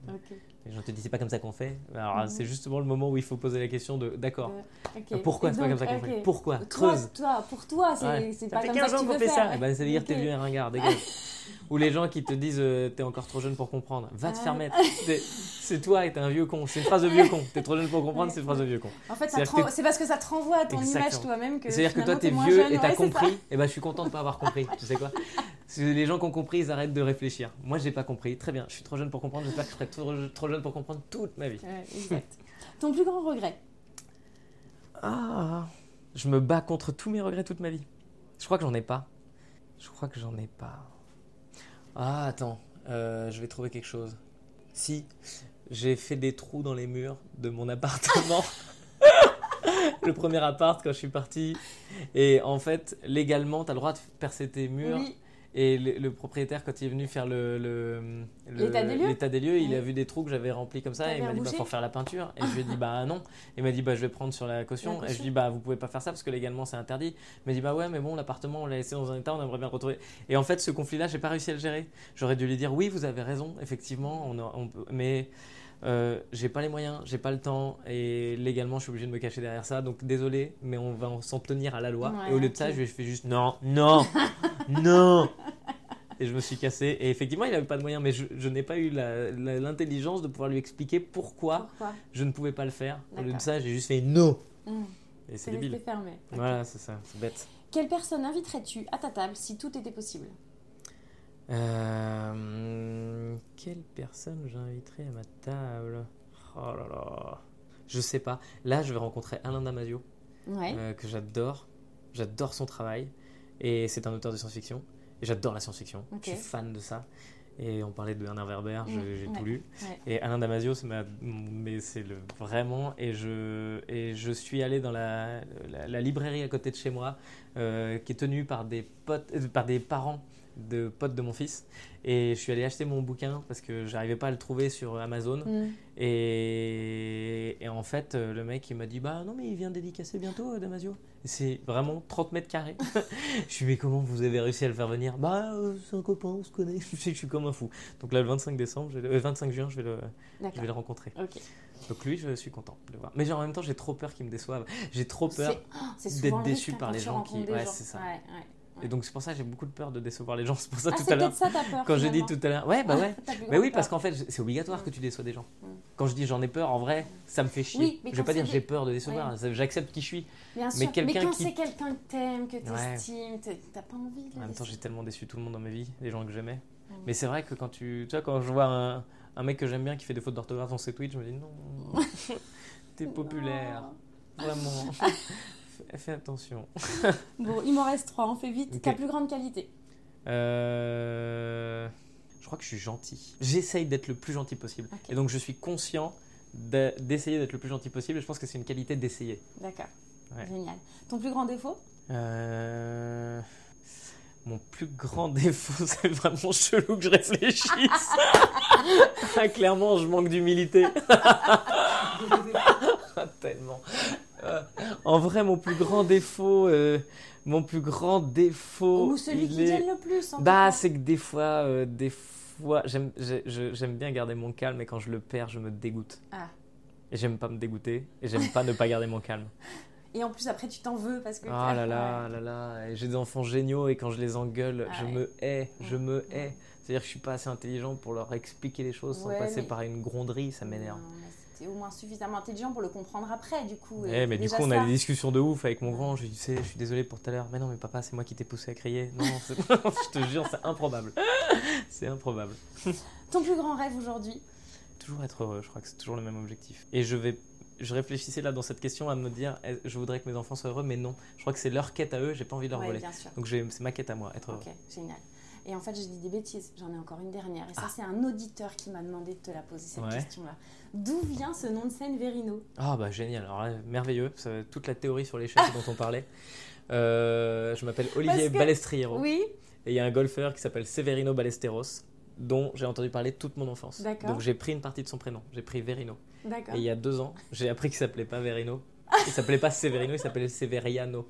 Les gens te disent c'est pas comme ça qu'on fait. Alors c'est justement le moment où il faut poser la question de d'accord. Euh, ok. Pourquoi Et c'est pas comme ça qu'on fait? Pourquoi? Toi, Creuse. Toi, pour toi, c'est Ouais. pas comme 15 ça que ans tu qu'on veux fait faire. ça. Eh ben, ça veut dire t'es vieux et ringard, dégage. Ou les gens qui te disent euh, t'es encore trop jeune pour comprendre. Va te Ah. faire mettre. C'est toi et t'es un vieux con. C'est une phrase de vieux con. T'es trop jeune pour comprendre, c'est une phrase de vieux con. En fait, c'est parce que ça te renvoie à ton Exactement. image toi-même que. C'est-à-dire que toi, t'es vieux jeune. et t'as compris. Et ben, je suis content de pas avoir compris. Tu sais quoi? Les gens qui ont compris, ils arrêtent de réfléchir. Moi, j'ai pas compris. Très bien. Je suis trop jeune pour comprendre. J'espère que je serai trop, trop jeune pour comprendre toute ma vie. Ouais, exact. Ton plus grand regret Ah Je me bats contre tous mes regrets toute ma vie. Je crois que j'en ai pas. Je crois que j'en ai pas. Ah, attends. Euh, je vais trouver quelque chose. Si, j'ai fait des trous dans les murs de mon appartement. le premier appart quand je suis parti. Et en fait, légalement, tu as le droit de percer tes murs. Oui. Et le, le propriétaire, quand il est venu faire le, L'état des lieux l'état des lieux, il a vu des trous que j'avais remplis comme ça. T'avais Et il m'a dit, bah, faut faire la peinture. Et je lui ai dit, bah non. Il m'a dit, bah je vais prendre sur la caution. La Et je lui ai dit, bah vous pouvez pas faire ça parce que légalement c'est interdit. Il m'a dit, bah ouais, mais bon, l'appartement, on l'a laissé dans un état, on aimerait bien le retrouver. Et en fait, ce conflit-là, j'ai pas réussi à le gérer. J'aurais dû lui dire, oui, vous avez raison, effectivement, on, a- on peut- mais. Euh, j'ai pas les moyens, j'ai pas le temps et légalement je suis obligé de me cacher derrière ça. Donc désolé, mais on va s'en tenir à la loi. Ouais, et au lieu de ça, je lui ai fait juste non, non, non. Et je me suis cassé. Et effectivement, il avait pas de moyens, mais je, je n'ai pas eu l'intelligence de pouvoir lui expliquer pourquoi Pourquoi je ne pouvais pas le faire. Au lieu de ça, j'ai juste fait non. Hum, Et c'est débile. fermé. Voilà, c'est ça, c'est bête. Quelle personne inviterais-tu à ta table si tout était possible? Euh, quelle personne j'inviterai à ma table? Oh là là. Je sais pas. Là, je vais rencontrer Alain Damasio, Ouais. euh, que j'adore. J'adore son travail. Et c'est un auteur de science-fiction. Et j'adore la science-fiction. Je suis fan de ça. Et on parlait de Bernard Werber, Mm, j'ai ouais, tout lu. ouais. Et Alain Damasio, c'est ma- mais c'est le vraiment. Et je et je suis allé dans la, la, la librairie à côté de chez moi, euh, qui est tenue par des potes, euh, par des parents de potes de mon fils. Et je suis allé acheter mon bouquin parce que j'arrivais pas à le trouver sur Amazon. Hum. Et, et en fait, euh, le mec, il m'a dit Bah non, mais il vient dédicacer bientôt, euh, Damasio. C'est vraiment 30 mets carrés. je suis Mais comment vous avez réussi à le faire venir? Bah, euh, c'est un copain, on se connaît. je, sais que je suis comme un fou. Donc là, le 25 décembre, le- euh, 25 juin, je vais, le, je vais le rencontrer. Donc lui, je suis content de le voir. Mais en même temps, j'ai trop peur qu'il me déçoive. J'ai trop peur. D'être déçu hein, par les gens qui- ouais, c'est ça. Ouais, ouais, Et donc c'est pour ça que j'ai beaucoup de peur de décevoir les gens. C'est pour ça Ah, tout à l'heure. ça ta peur. Quand j'ai dit tout à l'heure. Ouais, bah ouais. Mais oui, parce qu'en fait, c'est obligatoire que tu déçois des gens. Mm. Quand je dis j'en ai peur, en vrai, ça me fait chier. Oui, mais je vais pas dire j'ai peur de décevoir. Ouais. J'accepte qui je suis. Bien mais sûr, mais, quand qui- c'est quelqu'un que t'aimes, que Ouais. t'estimes, t'es- t'as pas envie de En même temps, j'ai tellement déçu tout le monde dans ma vie, les gens que j'aimais. Mm. Mais c'est vrai que quand tu, tu vois, quand je vois un, un mec que j'aime bien qui fait des fautes d'orthographe dans ses tweets, je me dis non, t'es populaire, vraiment. Fais- attention. Bon, il m'en reste trois, on fait vite. Ta plus grande qualité Euh, Je crois que je suis gentil. J'essaye d'être le plus gentil possible. Et donc je suis conscient de- d'essayer d'être le plus gentil possible. Et je pense que c'est une qualité d'essayer. D'accord. Ouais. Génial. Ton plus grand défaut? Euh, Mon plus grand défaut, c'est vraiment chelou que je réfléchisse. Ah, Clairement, je manque d'humilité. Ah, Tellement. En vrai, mon plus grand défaut, euh, mon plus grand défaut, Ou celui qui est- le plus en Bah, c'est que des fois, euh, des fois, j'aime, bien garder mon calme, et quand je le perds, je me dégoûte. Ah. Et j'aime pas me dégoûter, et j'aime pas ne pas garder mon calme. Et en plus, après, tu t'en veux parce que. Ah là là, là là, j'ai des enfants géniaux et quand je les engueule, Ah je ouais. me hais, je Ouais. me hais. C'est-à-dire que je suis pas assez intelligent pour leur expliquer les choses sans passer mais- par une gronderie, ça m'énerve. T'es au moins suffisamment intelligent pour le comprendre après, du coup. Eh, et mais du coup, on ça. a des discussions de ouf avec mon grand. Je lui dis, Tu sais, je suis désolé pour tout à l'heure. Mais non, mais papa, c'est moi qui t'ai poussé à crier. Non, je te jure, c'est improbable. C'est improbable. Ton plus grand rêve aujourd'hui Toujours être heureux, je crois que c'est toujours le même objectif. Et je vais. Je réfléchissais là dans cette question à me dire, je voudrais que mes enfants soient heureux, mais non. Je crois que c'est leur quête à eux, j'ai pas envie de leur Ouais, voler. Donc c'est ma quête à moi, être heureux. Ok, génial. Et en fait, j'ai dit des bêtises. J'en ai encore une dernière. Et ça, Ah. c'est un auditeur qui m'a demandé de te la poser, cette Ouais. question-là. D'où vient ce nom de scène Verino? Ah bah génial, alors là, merveilleux, toute la théorie sur l'échec dont on parlait. Euh, je m'appelle Olivier que- Balestriero Oui, et il y a un golfeur qui s'appelle Severino Ballesteros dont j'ai entendu parler toute mon enfance. D'accord. Donc j'ai pris une partie de son prénom, j'ai pris Verino. d'accord. Et il y a deux ans, j'ai appris qu'il s'appelait pas Verino, il s'appelait pas Severino, il s'appelait Severiano.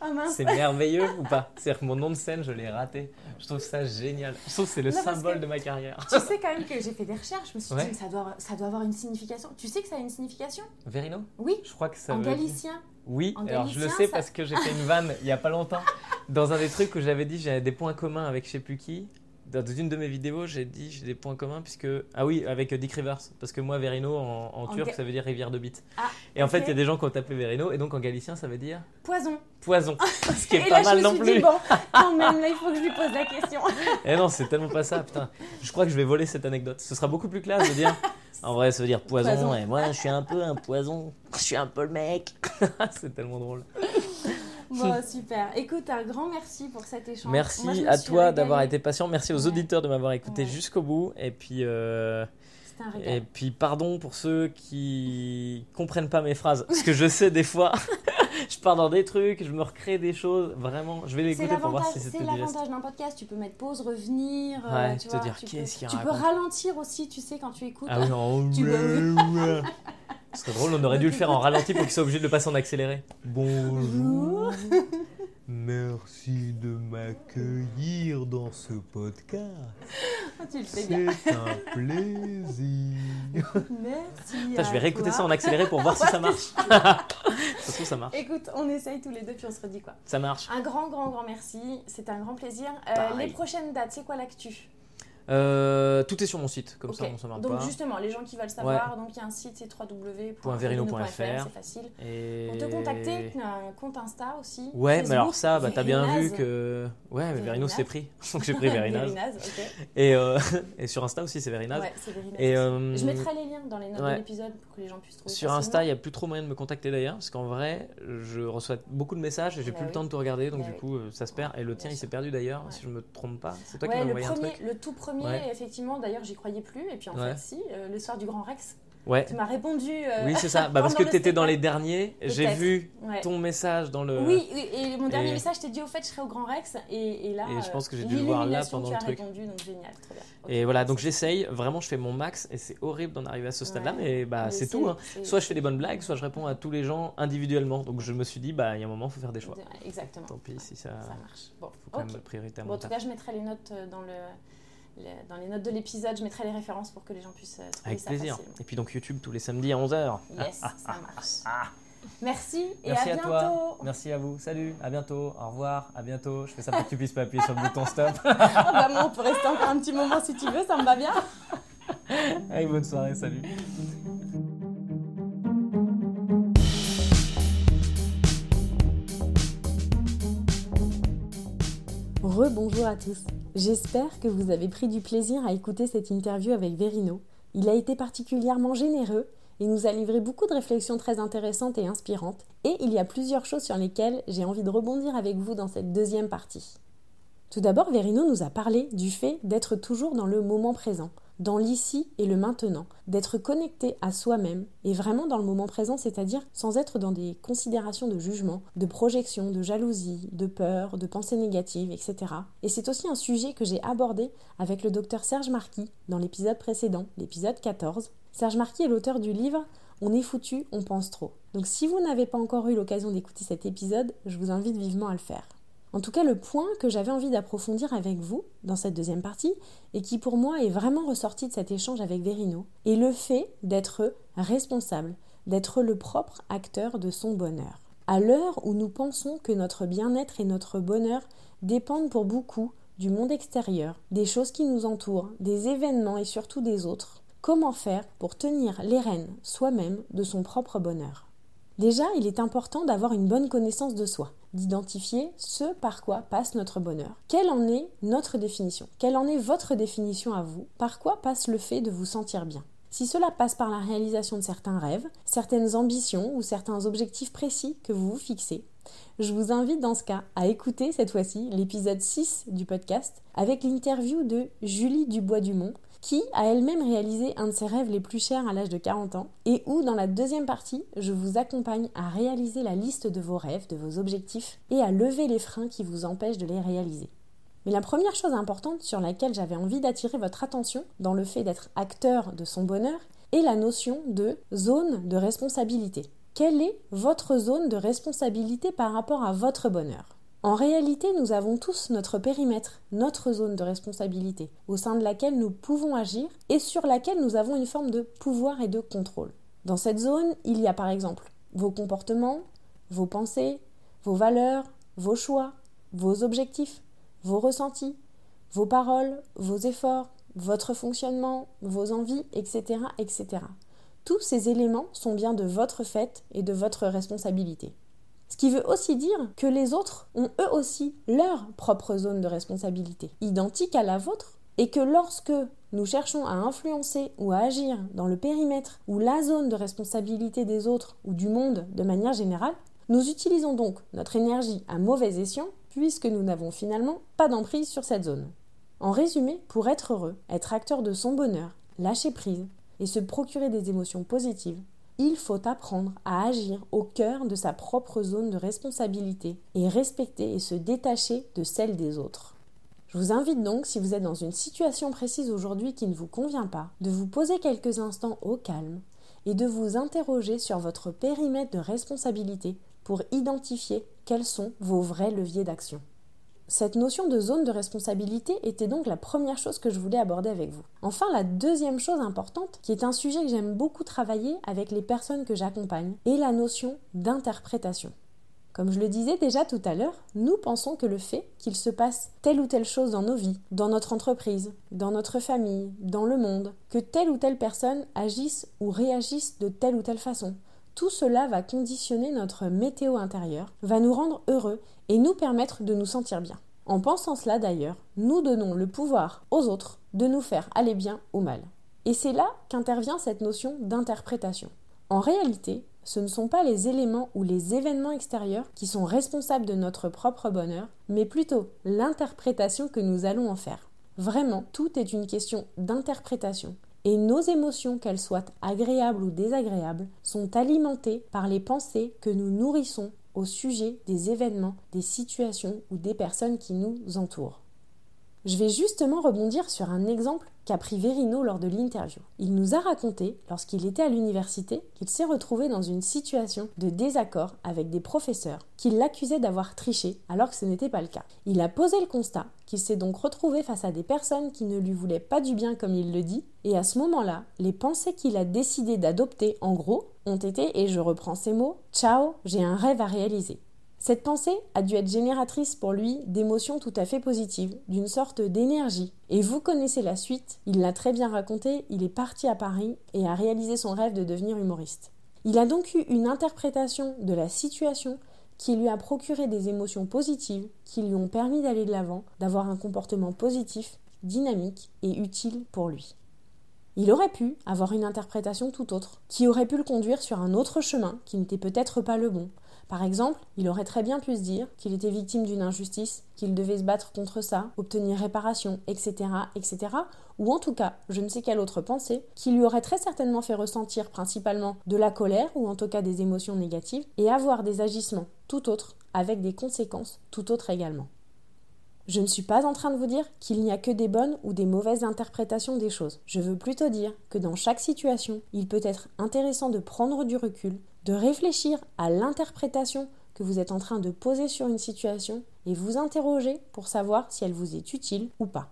Ah. C'est merveilleux ou pas? C'est-à-dire que mon nom de scène, je l'ai raté. Je trouve ça génial. Je trouve que c'est le Non, symbole de ma carrière. Tu sais quand même que j'ai fait des recherches. Je me suis Ouais. dit, ça doit, ça doit avoir une signification. Tu sais que ça a une signification? Verino? Oui, Je crois que ça en veut dire- galicien. Oui, En alors je le sais ça- parce que j'ai fait une vanne il y a pas longtemps. Dans un des trucs où j'avais dit j'avais des points communs avec je sais plus qui. Dans une de mes vidéos, j'ai dit j'ai des points communs puisque. Ah oui, avec Dick Rivers. Parce que moi, Verino en, en En turc, ga- ça veut dire rivière de bite. Ah, et en ok. fait, il y a des gens qui ont tapé Verino et donc en galicien, ça veut dire Poison. poison. Ce qui est Et pas là, je mal me non suis plus. dit, bon, quand même, là, il faut que je lui pose la question. Et non, c'est tellement pas ça, putain. Je crois que je vais voler cette anecdote. Ce sera beaucoup plus classe de dire. En vrai, ça veut dire poison. Poison. Et moi, je suis un peu un poison. Je suis un peu le mec. c'est tellement drôle. Bon, super. Écoute, un grand merci pour cet échange. Merci Moi, à toi d'avoir été patient. Merci aux Ouais. auditeurs de m'avoir écouté Ouais. jusqu'au bout. Et puis, euh, et puis, pardon pour ceux qui comprennent pas mes phrases. Parce que je sais des fois, je pars dans des trucs, je me recrée des choses. Vraiment, je vais C'est l'écouter pour voir si c'est c'était digeste. l'avantage d'un podcast. Tu peux mettre pause, revenir. euh, tu te vois, dire, tu qu'est-ce peux- qu'il Tu peux raconte ralentir aussi, tu sais, quand tu écoutes. Ah oui, en... Tu vas- Ce serait drôle, on aurait dû le faire en ralenti pour qu'ils soient obligés de le passer en accéléré. Bonjour. Merci de m'accueillir dans ce podcast. Tu le fais bien. C'est un plaisir. Merci. Putain, je vais réécouter toi. ça en accéléré pour voir si ça marche. ça trouve, ça marche. Écoute, on essaye tous les deux, puis on se redit quoi. Ça marche. Un grand, grand, grand merci. C'était un grand plaisir. Euh, les prochaines dates, c'est quoi l'actu? Euh, tout est sur mon site, comme ça on s'en Donc pas. justement, les gens qui veulent savoir, donc il y a un site, c'est www.verino.fr, c'est facile. Et... Pour te contacter, tu as un compte Insta aussi. Ouais, Facebook, mais alors ça, bah, t'as bien vu que. Ouais, mais Verino c'était pris. Donc j'ai pris Verinaz. Et, euh, et sur Insta aussi, c'est Verinaz. Ouais, c'est Vérinaz Et, euh, Je mettrai les liens dans les notes ouais. de l'épisode pour que les gens puissent trouver. Sur facilement. Insta, il n'y a plus trop moyen de me contacter d'ailleurs, parce qu'en vrai, je reçois beaucoup de messages et j'ai Bah plus le temps de tout regarder, donc Bah du coup, ça se perd. Et le tien, il s'est perdu d'ailleurs, si je me trompe pas. C'est toi qui m'as envoyé un truc le tout premier, Ouais. effectivement, d'ailleurs, j'y croyais plus. Et puis en Ouais. fait, si, euh, le soir du Grand Rex, Ouais. tu m'as répondu. euh, Oui, c'est ça. Bah, parce que tu étais dans les derniers, j'ai vu ton message dans le. Oui, et mon dernier et- message, t'ai dit au fait, je serai au Grand Rex. Et, et là, Et je pense que j'ai euh, dû le voir là pendant tu le as truc. répondu, donc génial, très bien. Et voilà, donc j'essaye, vraiment je fais mon max et c'est horrible d'en arriver à ce stade-là, mais bah c'est tout. hein. Soit je fais des bonnes blagues, soit je réponds à tous les gens individuellement. Donc je me suis dit, bah il y a un moment, il faut faire des choix. Exactement. Tant pis si ça. Ça marche. Bon, Faut quand même priorité à en tout cas, je mettrai les notes dans le- dans les notes de l'épisode. Je mettrai les références pour que les gens puissent euh, trouver Avec ça plaisir. facilement. Et puis donc YouTube tous les samedis à 11h. Yes, ça marche. Merci et Merci à à, bientôt. toi. Merci à vous. Salut, à bientôt. Au revoir, à bientôt. Je fais ça pour que tu puisses pas appuyer sur le bouton stop. Ah bah moi, on peut rester encore un petit moment si tu veux, ça me va bien. Allez, bonne soirée, salut. Rebonjour à tous. J'espère que vous avez pris du plaisir à écouter cette interview avec Verino. Il a été particulièrement généreux et nous a livré beaucoup de réflexions très intéressantes et inspirantes. Et il y a plusieurs choses sur lesquelles j'ai envie de rebondir avec vous dans cette deuxième partie. Tout d'abord, Verino nous a parlé du fait d'être toujours dans le moment présent, dans l'ici et le maintenant, d'être connecté à soi-même et vraiment dans le moment présent, c'est-à-dire sans être dans des considérations de jugement, de projection, de jalousie, de peur, de pensées négatives, etc. Et c'est aussi un sujet que j'ai abordé avec le docteur Serge Marquis dans l'épisode précédent, l'épisode 14. Serge Marquis est l'auteur du livre On est foutu, on pense trop. Donc si vous n'avez pas encore eu l'occasion d'écouter cet épisode, je vous invite vivement à le faire. En tout cas, le point que j'avais envie d'approfondir avec vous dans cette deuxième partie, et qui pour moi est vraiment ressorti de cet échange avec Verino, est le fait d'être responsable, d'être le propre acteur de son bonheur. À l'heure où nous pensons que notre bien-être et notre bonheur dépendent pour beaucoup du monde extérieur, des choses qui nous entourent, des événements et surtout des autres, comment faire pour tenir les rênes soi-même de son propre bonheur? Déjà, il est important d'avoir une bonne connaissance de soi, d'identifier ce par quoi passe notre bonheur. Quelle en est notre définition? Quelle en est votre définition à vous? Par quoi passe le fait de vous sentir bien? Si cela passe par la réalisation de certains rêves, certaines ambitions ou certains objectifs précis que vous vous fixez, je vous invite dans ce cas à écouter cette fois-ci l'épisode 6 du podcast avec l'interview de Julie Dubois-Dumont qui a elle-même réalisé un de ses rêves les plus chers à l'âge de 40 ans, et où dans la deuxième partie, je vous accompagne à réaliser la liste de vos rêves, de vos objectifs, et à lever les freins qui vous empêchent de les réaliser. Mais la première chose importante sur laquelle j'avais envie d'attirer votre attention dans le fait d'être acteur de son bonheur est la notion de zone de responsabilité. Quelle est votre zone de responsabilité par rapport à votre bonheur? En réalité, nous avons tous notre périmètre, notre zone de responsabilité, au sein de laquelle nous pouvons agir et sur laquelle nous avons une forme de pouvoir et de contrôle. Dans cette zone, il y a par exemple vos comportements, vos pensées, vos valeurs, vos choix, vos objectifs, vos ressentis, vos paroles, vos efforts, votre fonctionnement, vos envies, etc., etc. Tous ces éléments sont bien de votre fait et de votre responsabilité. Ce qui veut aussi dire que les autres ont eux aussi leur propre zone de responsabilité, identique à la vôtre, et que lorsque nous cherchons à influencer ou à agir dans le périmètre ou la zone de responsabilité des autres ou du monde de manière générale, nous utilisons donc notre énergie à mauvais escient puisque nous n'avons finalement pas d'emprise sur cette zone. En résumé, pour être heureux, être acteur de son bonheur, lâcher prise et se procurer des émotions positives, il faut apprendre à agir au cœur de sa propre zone de responsabilité et respecter et se détacher de celle des autres. Je vous invite donc, si vous êtes dans une situation précise aujourd'hui qui ne vous convient pas, de vous poser quelques instants au calme et de vous interroger sur votre périmètre de responsabilité pour identifier quels sont vos vrais leviers d'action. Cette notion de zone de responsabilité était donc la première chose que je voulais aborder avec vous. Enfin, la deuxième chose importante, qui est un sujet que j'aime beaucoup travailler avec les personnes que j'accompagne, est la notion d'interprétation. Comme je le disais déjà tout à l'heure, nous pensons que le fait qu'il se passe telle ou telle chose dans nos vies, dans notre entreprise, dans notre famille, dans le monde, que telle ou telle personne agisse ou réagisse de telle ou telle façon, tout cela va conditionner notre météo intérieure, va nous rendre heureux et nous permettre de nous sentir bien. En pensant cela d'ailleurs, nous donnons le pouvoir aux autres de nous faire aller bien ou mal. Et c'est là qu'intervient cette notion d'interprétation. En réalité, ce ne sont pas les éléments ou les événements extérieurs qui sont responsables de notre propre bonheur, mais plutôt l'interprétation que nous allons en faire. Vraiment, tout est une question d'interprétation et nos émotions, qu'elles soient agréables ou désagréables, sont alimentées par les pensées que nous nourrissons au sujet des événements, des situations ou des personnes qui nous entourent. Je vais justement rebondir sur un exemple qu'a pris Verino lors de l'interview. Il nous a raconté, lorsqu'il était à l'université, qu'il s'est retrouvé dans une situation de désaccord avec des professeurs qui l'accusaient d'avoir triché alors que ce n'était pas le cas. Il a posé le constat qu'il s'est donc retrouvé face à des personnes qui ne lui voulaient pas du bien comme il le dit, et à ce moment-là, les pensées qu'il a décidé d'adopter en gros ont été, et je reprends ces mots, Ciao, j'ai un rêve à réaliser. Cette pensée a dû être génératrice pour lui d'émotions tout à fait positives, d'une sorte d'énergie. Et vous connaissez la suite, il l'a très bien raconté, il est parti à Paris et a réalisé son rêve de devenir humoriste. Il a donc eu une interprétation de la situation qui lui a procuré des émotions positives qui lui ont permis d'aller de l'avant, d'avoir un comportement positif, dynamique et utile pour lui. Il aurait pu avoir une interprétation tout autre, qui aurait pu le conduire sur un autre chemin qui n'était peut-être pas le bon, par exemple, il aurait très bien pu se dire qu'il était victime d'une injustice, qu'il devait se battre contre ça, obtenir réparation, etc., etc., ou en tout cas, je ne sais quelle autre pensée, qui lui aurait très certainement fait ressentir principalement de la colère, ou en tout cas des émotions négatives, et avoir des agissements tout autres, avec des conséquences tout autres également. Je ne suis pas en train de vous dire qu'il n'y a que des bonnes ou des mauvaises interprétations des choses. Je veux plutôt dire que dans chaque situation, il peut être intéressant de prendre du recul, de réfléchir à l'interprétation que vous êtes en train de poser sur une situation et vous interroger pour savoir si elle vous est utile ou pas.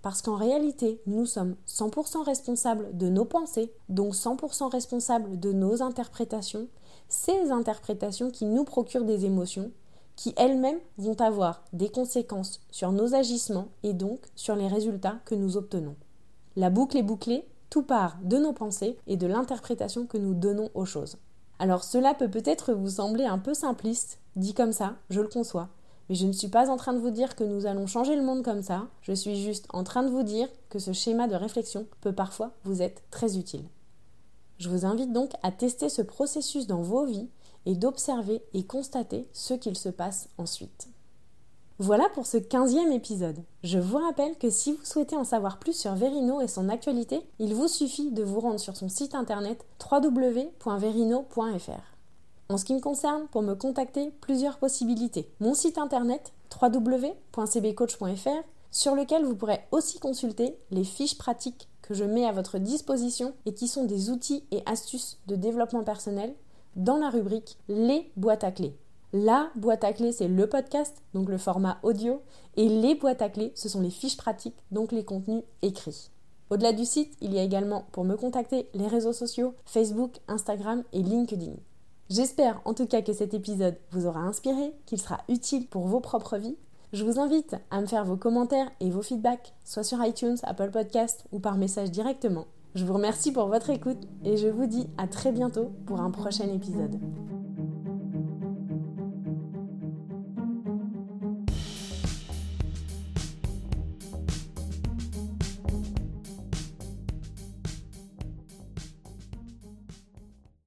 Parce qu'en réalité, nous sommes 100% responsables de nos pensées, donc 100% responsables de nos interprétations, ces interprétations qui nous procurent des émotions qui elles-mêmes vont avoir des conséquences sur nos agissements et donc sur les résultats que nous obtenons. La boucle est bouclée, tout part de nos pensées et de l'interprétation que nous donnons aux choses. Alors cela peut peut-être vous sembler un peu simpliste, dit comme ça, je le conçois, mais je ne suis pas en train de vous dire que nous allons changer le monde comme ça, je suis juste en train de vous dire que ce schéma de réflexion peut parfois vous être très utile. Je vous invite donc à tester ce processus dans vos vies et d'observer et constater ce qu'il se passe ensuite. Voilà pour ce 15e épisode. Je vous rappelle que si vous souhaitez en savoir plus sur Verino et son actualité, il vous suffit de vous rendre sur son site internet www.verino.fr. En ce qui me concerne, pour me contacter, plusieurs possibilités. Mon site internet www.cbcoach.fr sur lequel vous pourrez aussi consulter les fiches pratiques que je mets à votre disposition et qui sont des outils et astuces de développement personnel dans la rubrique Les boîtes à clés. La boîte à clés, c'est le podcast, donc le format audio, et les boîtes à clés, ce sont les fiches pratiques, donc les contenus écrits. Au-delà du site, il y a également pour me contacter les réseaux sociaux Facebook, Instagram et LinkedIn. J'espère en tout cas que cet épisode vous aura inspiré, qu'il sera utile pour vos propres vies. Je vous invite à me faire vos commentaires et vos feedbacks, soit sur iTunes, Apple Podcast ou par message directement. Je vous remercie pour votre écoute et je vous dis à très bientôt pour un prochain épisode.